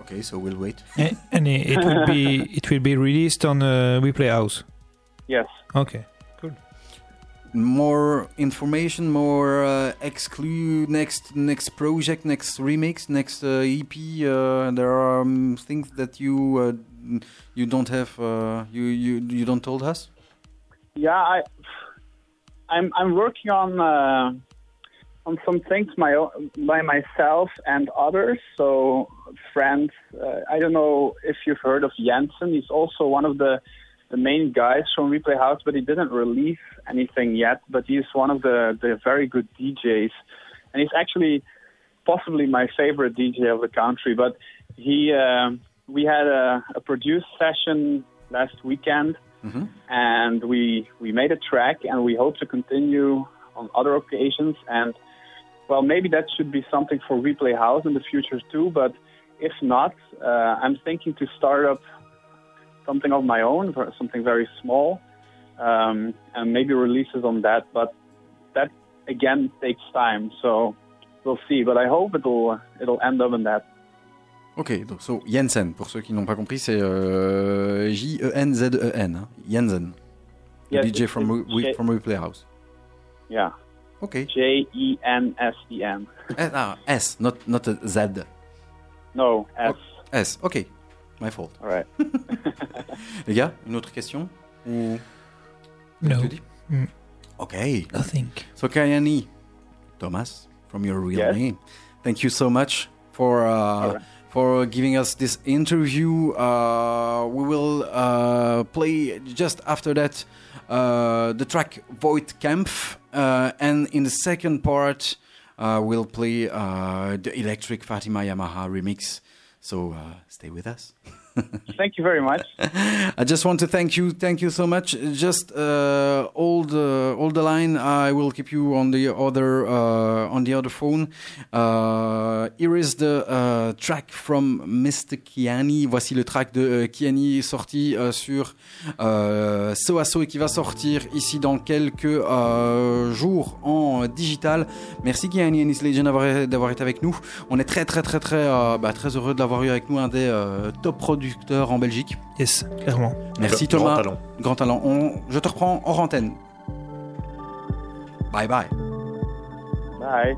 Okay, so we'll wait. And it, it will be it will be released on uh, We Play House. Yes. Okay. More information, more uh, exclude next next project, next remix, next uh, EP. Uh, there are um, things that you uh, you don't have. Uh, you you you don't told us. Yeah, I, I'm I'm working on uh, on some things my by myself and others. So friends, I don't know if you've heard of Jensen. He's also one of the the main guys from Replay House, but he didn't release anything yet. But he's one of the the very good DJs, and he's actually possibly my favorite DJ of the country. But he um we had a, a produced session last weekend and we we made a track and we hope to continue on other occasions and well maybe that should be something for replay house in the future too but if not uh, i'm thinking to start up something of my own something very small um, and maybe releases on that but that again takes time so we'll see but i hope it'll it'll end up in that Ok, donc so Jensen, pour ceux qui n'ont pas compris, c'est euh, J-E-N-Z-E-N. hein, Jensen. The Yes, DJ from, J- from Replay House. yeah okay j e n s e n Eh, ah, S, not, not a Z. no s S, ok. My fault. all right Les gars, une autre question Ou... No. Tu Mm. Ok. Nothing. So Kayani, Thomas, from your real Yes. name, thank you so much for uh, for giving us this interview. Uh, we will uh, play just after that uh, the track Void Camp, uh, and in the second part, uh, we'll play uh, the Electric Fatima Yamaha remix. So uh, stay with us. Thank you very much. I just want to thank you, thank you so much. Just uh, hold uh, the line. I will keep you on the other uh, on the other phone. Uh, here is the uh, track from Mr. Kiani. Voici le track de euh, Kiani sorti euh, sur euh, Soaso et qui va sortir ici dans quelques euh, jours en digital. Merci Kiani Anis Legend d'avoir été avec nous. On est très très très très bah, très heureux de l'avoir eu avec nous, un des top producteurs en Belgique. Yes, clairement. Merci Grand Thomas. talent. Grand talent. On- je te reprends hors antenne. Bye bye. Bye.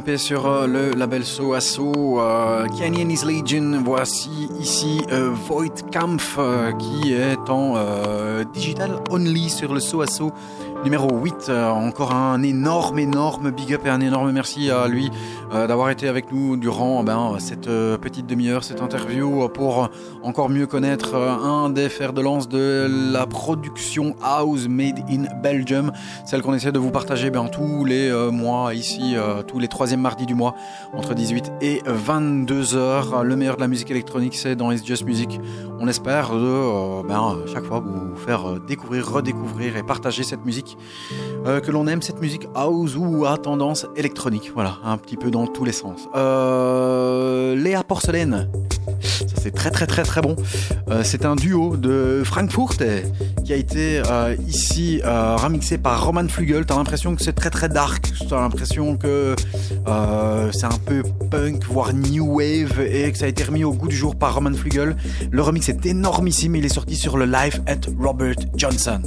Paix sur euh, le label So Asso, euh, Canyon is Legion. Voici ici euh, Void Kampf euh, qui est en euh, digital only sur le So Asso numéro 8. Euh, encore un énorme, énorme big up et un énorme merci à lui euh, d'avoir été avec nous durant ben, cette euh, petite demi-heure, cette interview, euh, pour encore mieux connaître euh, un des fers de lance de la production House Made in Belgium, celle qu'on essaie de vous partager ben, tous les euh, mois ici, euh, tous les troisièmes mardis du mois, entre 18 et 22 heures. Le meilleur de la musique électronique, c'est dans It's Just Music. On espère de ben, chaque fois vous faire découvrir, redécouvrir et partager cette musique que l'on aime, cette musique house ou à tendance électronique. Voilà, un petit peu dans tous les sens. Léa Porcelaine. C'est très très très très bon. Euh, c'est un duo de Frankfurt eh, qui a été euh, ici euh, remixé par Roman Flügel. T'as l'impression que c'est très très dark. T'as l'impression que c'est un peu punk voire new wave et que ça a été remis au goût du jour par Roman Flügel. Le remix est énormissime. Il est sorti sur le live at Robert Johnson.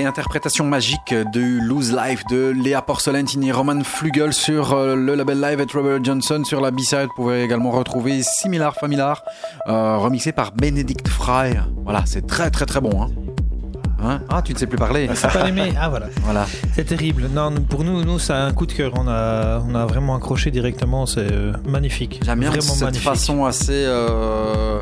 Réinterprétation magique du Lose Life de Léa Porcelentini, Roman Flugel sur euh, le label live et Robert Johnson sur la B-side. Vous pouvez également retrouver Similar Familiar, euh, remixé par Benedict Fry. Voilà, c'est très très très bon. Hein. Hein? Ah, tu ne sais plus parler. C'est pas aimé. Ah voilà. Voilà. C'est terrible. Non, pour nous, nous, c'est un coup de cœur. On a, on a vraiment accroché directement. C'est euh, magnifique. J'aime bien vraiment cette magnifique. façon assez euh,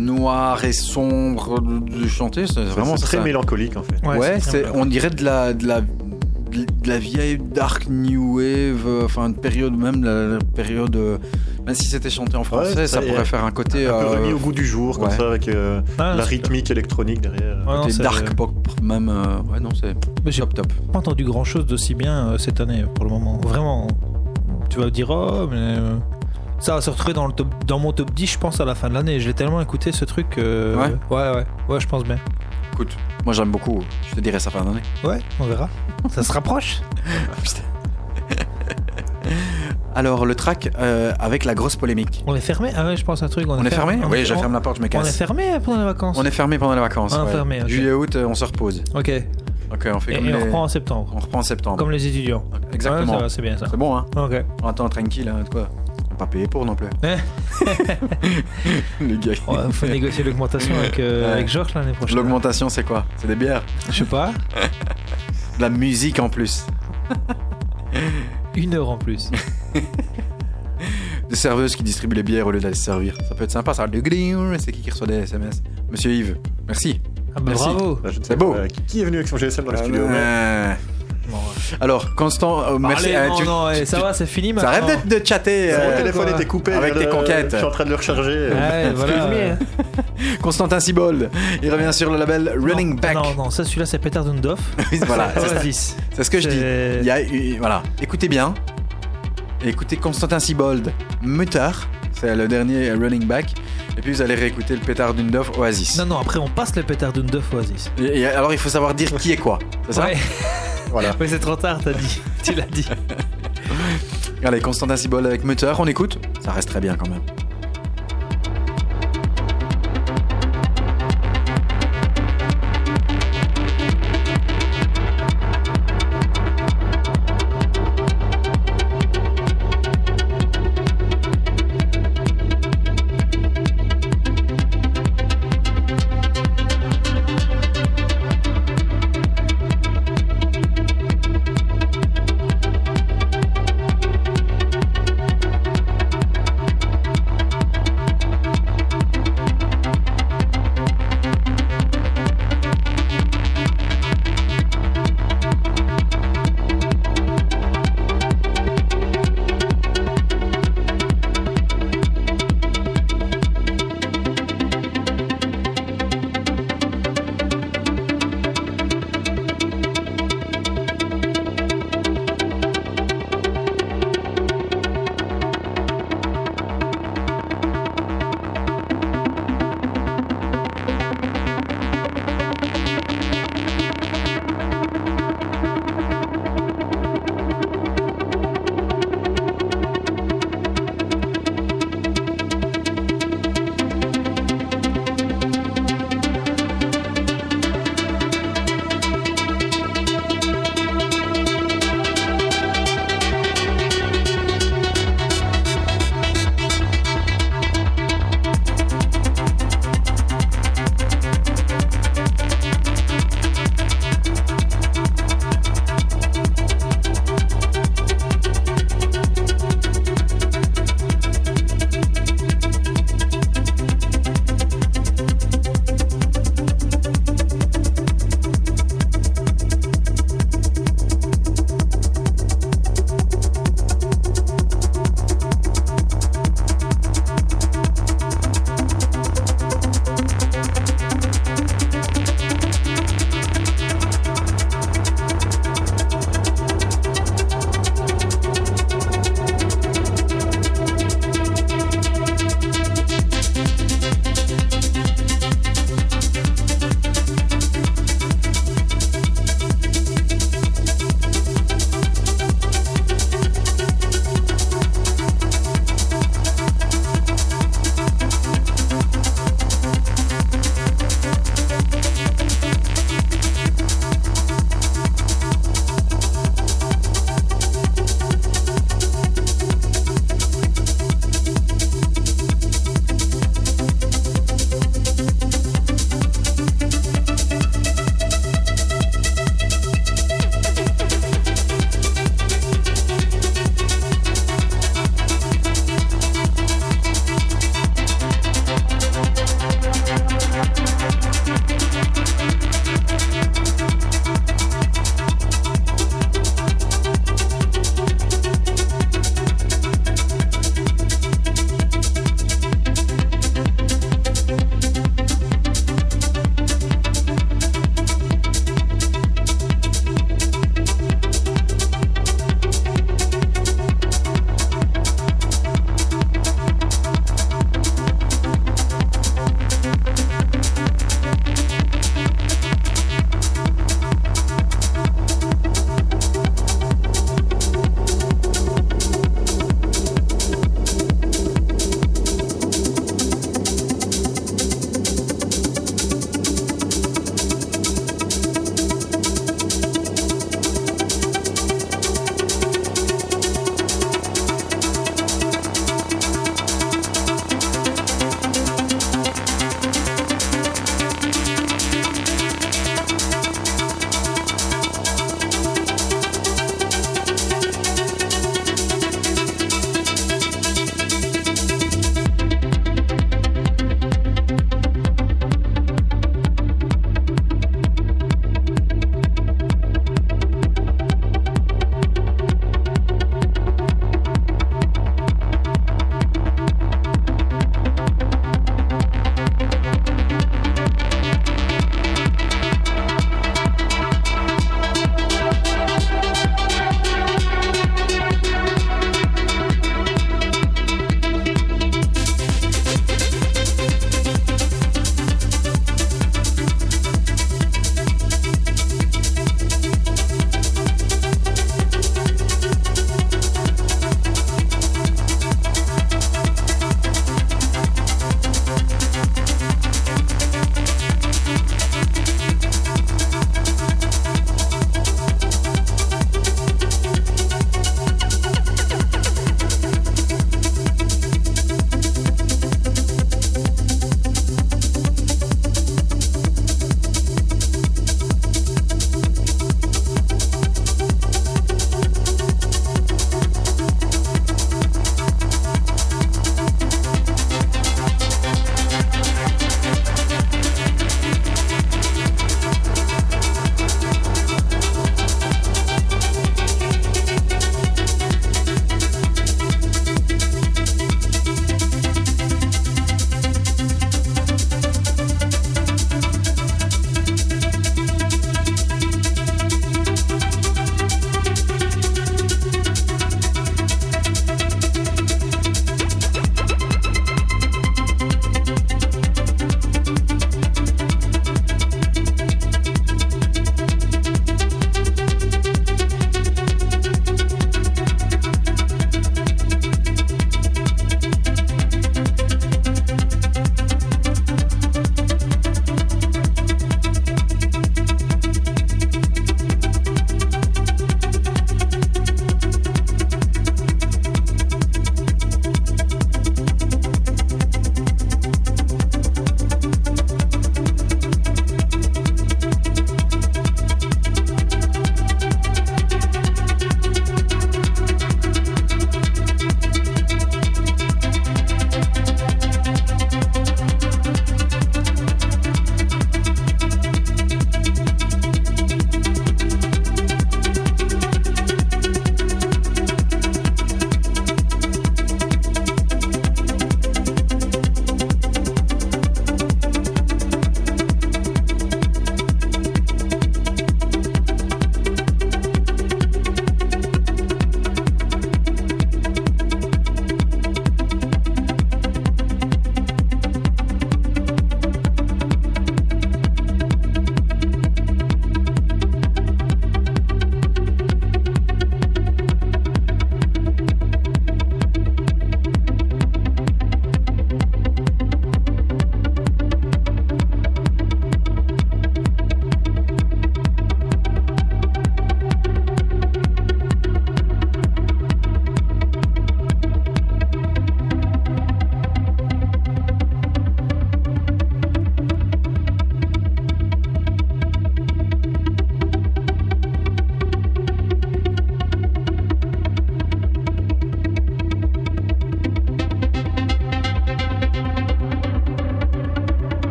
noire et sombre de, de chanter. C'est vraiment très ça. mélancolique en fait. Ouais, Ouais, c'est c'est, très on dirait de la, de la, de la vieille dark new wave, euh, enfin une période même la, la période. euh, même si c'était chanté en français, Ouais, ça pourrait faire un côté, Un peu euh, remis au goût du jour, comme ouais. ça, avec euh, Ah, la rythmique électronique derrière. Ouais, non, côté c'est- dark pop même. euh, ouais, non, c'est j'ai top top. pas entendu grand chose d'aussi bien euh, cette année pour le moment. Vraiment. Tu vas me dire, oh, mais. Euh, ça va se retrouver dans, le top, dans mon top 10, je pense, à la fin de l'année. Je l'ai tellement écouté ce truc. que- Ouais. ouais, ouais. Ouais, je pense bien. Écoute, moi j'aime beaucoup. Je te dirai ça fin d'année. Ouais, on verra. ça se rapproche. Alors le track euh, avec la grosse polémique. On est fermé? Ah ouais, je pense à un truc. On, est fermé? on Oui, je on- ferme la porte, je me On casse. est fermé pendant les vacances? On est fermé pendant les vacances. Ah, ouais. fermé. Juillet août, euh, on se repose. Ok. Et, Ok, on fait comme et on les- reprend en septembre. on reprend en septembre. Comme les étudiants. Exactement. Ouais, c'est bien ça. C'est bon, hein Ok. On attend tranquille, hein, de quoi On pas payer pour non plus. Eh. Les gars. Il faut négocier l'augmentation avec, euh, Ouais. avec Georges l'année prochaine. L'augmentation, c'est quoi? C'est des bières? Je sais pas. De la musique en plus. Une heure en plus. Des serveuses qui distribuent les bières au lieu d'aller se servir. Ça peut être sympa, ça. C'est qui qui reçoit des SMS Monsieur Yves, merci. Ah bah Merci. bravo. Bah, C'est beau. euh, qui- est venu avec son GSM dans le studio mais- Euh, Bon, ouais. Alors, Constant, euh, merci. Allez, euh, non, tu- non, eh, tu- ça tu- va, c'est fini ça maintenant. arrête de, de chatter. Mon euh, téléphone quoi. était coupé. Avec tes conquêtes. Je suis en train de le recharger. Ouais, voilà. Excuse-moi. Constantin Sibold, il revient sur le label Running non, Back. Non, non, ça celui-là c'est Peter Dundorf. voilà, c'est ça. Ce que je dis. C'est- Il y a eu- voilà, écoutez bien. Écoutez Constantin Sibold, Mutter, c'est le dernier Running Back. Et puis vous allez réécouter le pétard d'Undorf Oasis. Non, non, après on passe le Peter Dundorf Oasis. Et, et alors il faut savoir dire qui est quoi. C'est ça Ouais. Voilà. Mais c'est trop tard, t'as dit. tu l'as dit. Allez, Constantin Sibold avec Mutter, on écoute. Ça reste très bien quand même.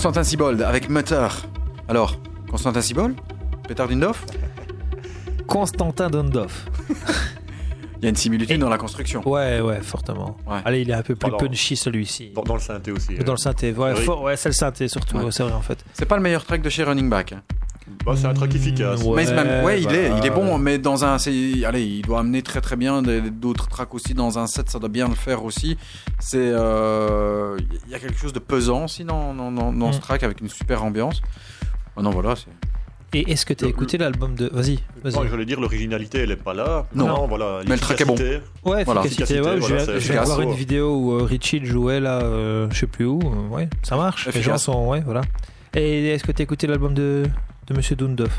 Constantin Sibold avec Mutter. Alors, Constantin Sibold Peter Dindorf Constantin Dondorf. Il y a une similitude dans la construction. Ouais, ouais, fortement. Ouais. Allez, il est un peu plus Pardon. punchy celui-ci. Dans, dans le synthé aussi. Dans le synthé, ouais, Oui. fort- ouais c'est le synthé surtout, ouais, c'est vrai en fait. C'est pas le meilleur track de chez Running Back. hein. Bah, c'est un track efficace. Ouais, mais même- ouais, il bah, est, il est bon, mais dans un, allez, il doit amener très très bien d'autres tracks aussi dans un set, ça doit bien le faire aussi. C'est, euh, il y a quelque chose de pesant aussi dans, dans, dans, dans ce Mm. track avec une super ambiance. Oh non, voilà, c'est. Et est-ce que tu as Le- écouté l'album de. Vas-y, Non, vas-y. j'allais dire, l'originalité, elle est pas là. Non. voilà. Mais le track est bon. Ouais, Voilà. efficacité, Efficacité, ouais, je voilà, je efficace. voir une vidéo où euh, Richie jouait là, euh, je sais plus où. euh, ouais, ça marche. Les gens sont. Ouais, voilà. Et est-ce que tu as écouté l'album de, de Monsieur Dundorf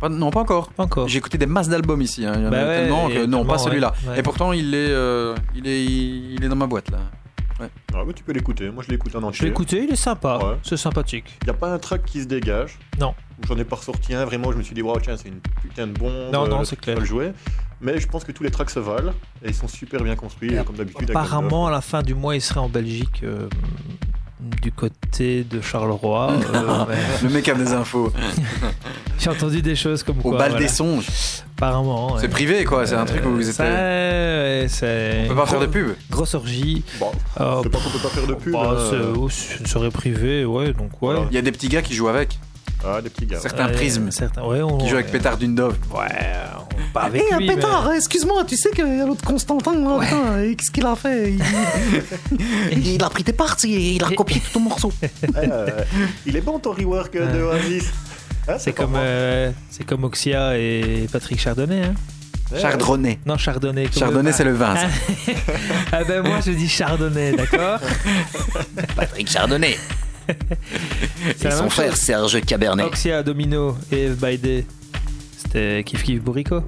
Pas- non, pas encore. Pas encore. J'ai écouté des masses d'albums ici. hein. Il y en Bah a ouais, tellement que non, pas celui-là. ouais, ouais. Et pourtant, il est, euh, il est, il est dans ma boîte là. Ah, mais tu peux l'écouter. Moi, je l'écoute en Je entier. l'ai écouté, il est sympa. Ouais. C'est sympathique. Il n'y a pas un track qui se dégage. Non. J'en ai pas ressorti un, vraiment, je me suis dit, wow, tiens, c'est une putain de bombe. Non, non, euh, c'est tu clair. peux le jouer. Mais je pense que tous les tracks se valent et ils sont super bien construits, Et comme d'habitude. Apparemment, à la fin du mois, il serait en Belgique, euh, du côté de Charleroi. euh, Le mec a des infos. J'ai entendu des choses comme Au quoi. bal voilà. des songes. Apparemment. C'est ouais. privé quoi, c'est un truc où vous Ça, êtes. ouais, c'est. On peut pas faire de pub. Grosse orgie. Bon, Euh, c'est pas qu'on peut pas faire de pub. bah, hein, c'est euh, oh, c'est une soirée privée, ouais, donc ouais. Voilà. Il y a des petits gars qui jouent avec. Ah, des petits gars. Certains Ouais, prismes. Certains, ouais, on, Qui jouent avec Pétard Dundov. Ouais, on pas avec lui. mais- excuse-moi, tu sais que l'autre Constantin, là, putain, et qu'est-ce qu'il a fait? Il... il a pris tes parties et il a copié tout ton morceau. Euh, il est bon ton rework euh, de Oasis. Hein, C'est comme, euh, c'est comme Oxia et Patrick Chardonnay. Hein. Chardonnay. Non, Chardonnay. Chardonnay, c'est le vin. ça. ah ben moi je dis Chardonnay, d'accord? Patrick Chardonnay. C'est la même chose. Serge Cabernet. Oxia, Domino et Eve by Day. C'était Kif Kif Bourrico.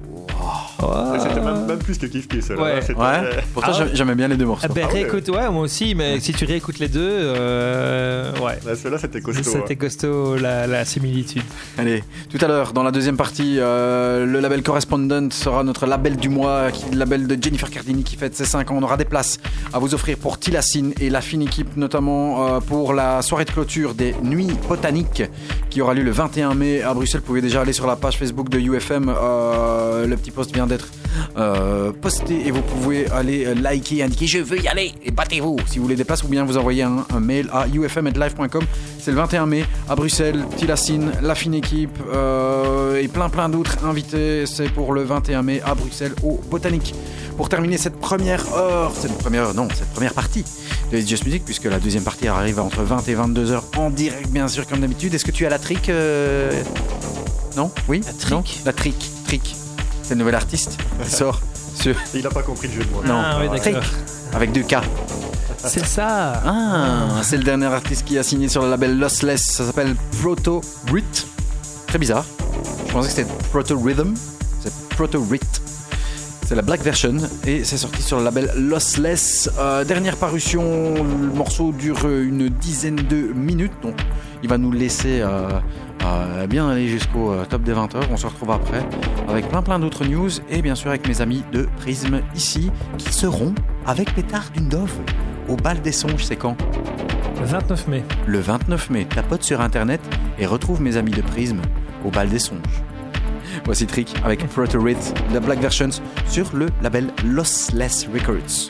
Ouais, C'était même, même plus que kiff kiff. celle-là. Ouais. C'était- Ouais. Pourtant, Ah. j'aime- j'aimais bien les deux morceaux. Ah ben Ah ouais. réécoute, ouais, moi aussi, mais si tu réécoutes les deux, euh, ouais. Ouais, Celle-là, c'était costaud. C'était hein. costaud la, la similitude. Allez, tout à l'heure, dans la deuxième partie, euh, le label Correspondent sera notre label du mois, qui, le label de Jennifer Cardini qui fête ses 5 ans. On aura des places à vous offrir pour Tilacine et la fine équipe, notamment euh, pour la soirée de clôture des Nuits Botaniques qui aura lieu le 21 mai à Bruxelles. Vous pouvez déjà aller sur la page Facebook de UFM. euh, le petit post vient d'être euh, posté et vous pouvez aller euh, liker, indiquer je veux y aller et battez-vous si vous voulez des places ou bien vous envoyez un, un mail à ufm.live.com. C'est le 21 mai à Bruxelles, Tilacine, la fine équipe euh, et plein plein d'autres invités. C'est pour le 21 mai à Bruxelles au Botanique. Pour terminer cette première heure, cette première heure, non, cette première partie de It's Just Music, puisque la deuxième partie arrive entre 20 et 22 heures en direct, bien sûr, comme d'habitude. Est-ce que tu as la trick euh, Non? Oui? La trick Non? La trick, trick. C'est le nouvel artiste qui sort sur, Il a pas compris le jeu de mots. Non. ah oui, avec deux K. C'est ça. Ah, c'est le dernier artiste qui a signé sur le label Lossless. Ça s'appelle Proto Rit. Très bizarre. Je pensais que c'était Proto Rhythm. C'est Proto Rit. C'est la black version et c'est sorti sur le label Lossless. Euh, dernière parution, le morceau dure une dizaine de minutes, donc il va nous laisser euh, euh, bien aller jusqu'au euh, top des 20 heures. On se retrouve après avec plein plein d'autres news et bien sûr avec mes amis de Prism ici qui seront avec Pétard Dundov au bal des songes. C'est quand? 29 mai. le 29 mai, tapote sur internet et retrouve mes amis de Prism au bal des songes. Voici Trick avec Proto Rit, la Black Versions sur le label Lossless Records.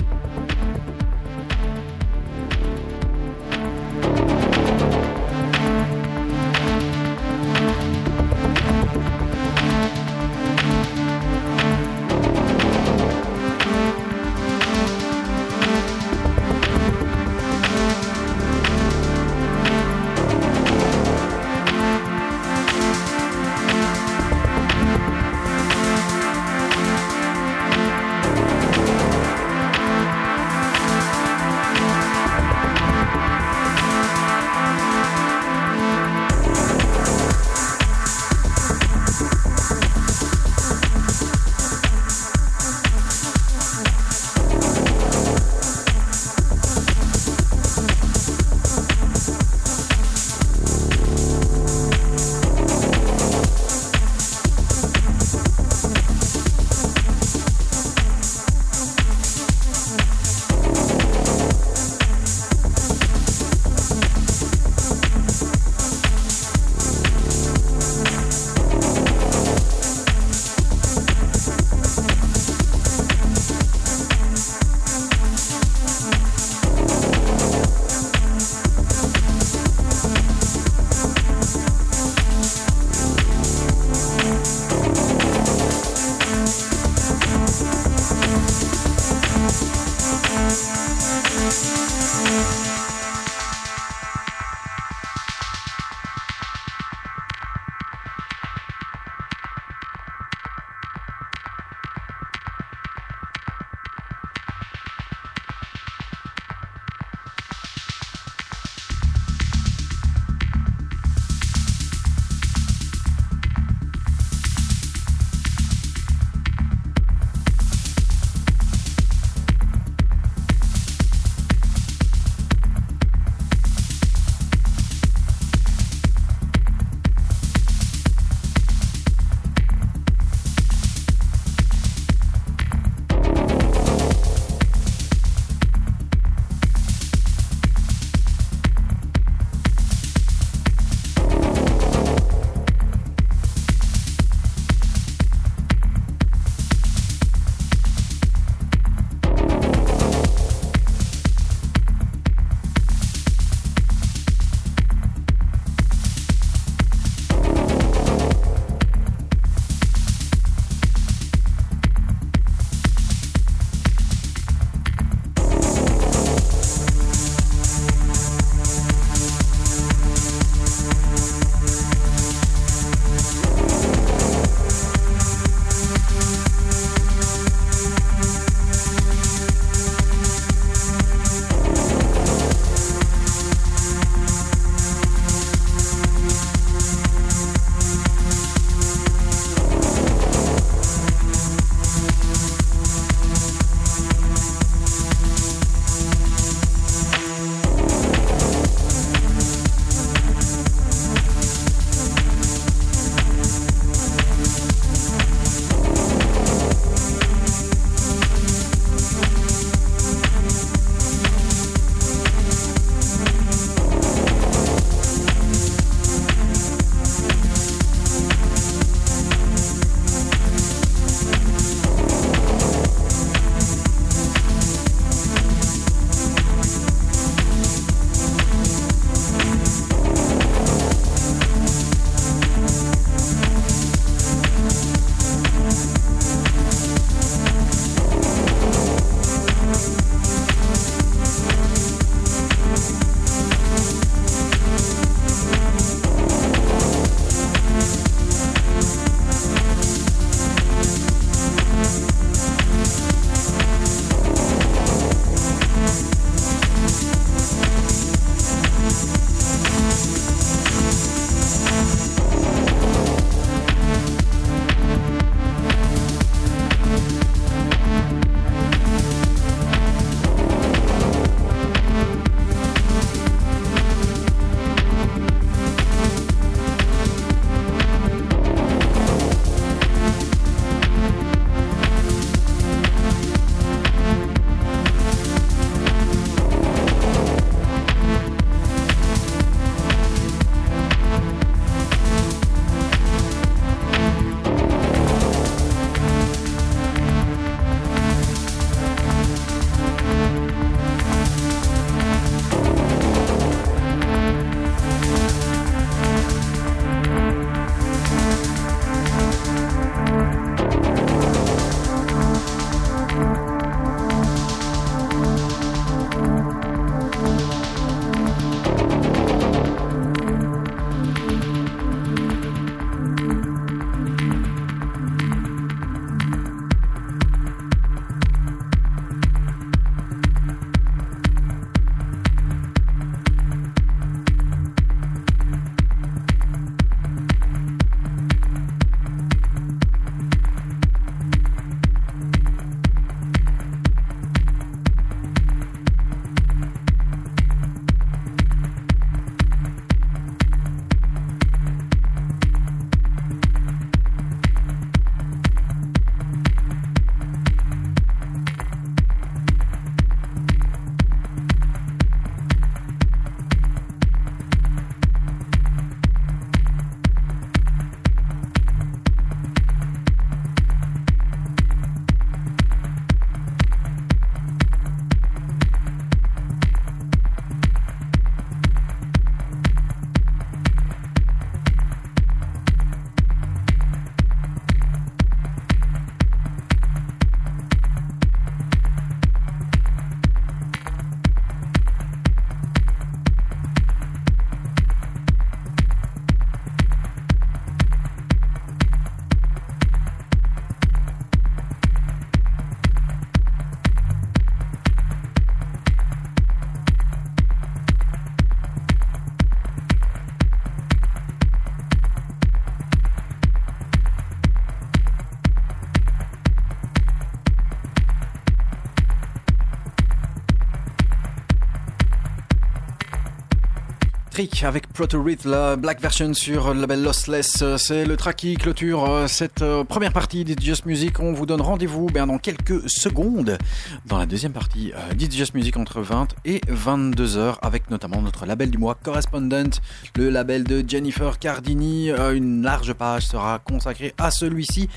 Avec Proto-Rhyth, la black version sur le label Lossless. C'est le track qui clôture euh, cette euh, première partie d'It's Music. On vous donne rendez-vous ben, dans quelques secondes dans la deuxième partie euh, d'It's Music entre 20 et 22 heures avec notamment notre label du mois Correspondent, le label de Jennifer Cardini. Une large page sera consacrée à celui-ci.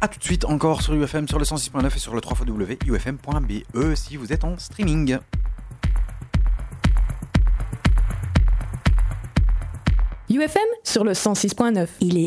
A tout de suite encore sur UFM sur le 106.9 et sur le 3 ufm.be si vous êtes en streaming. UFM sur le 106.9. Il est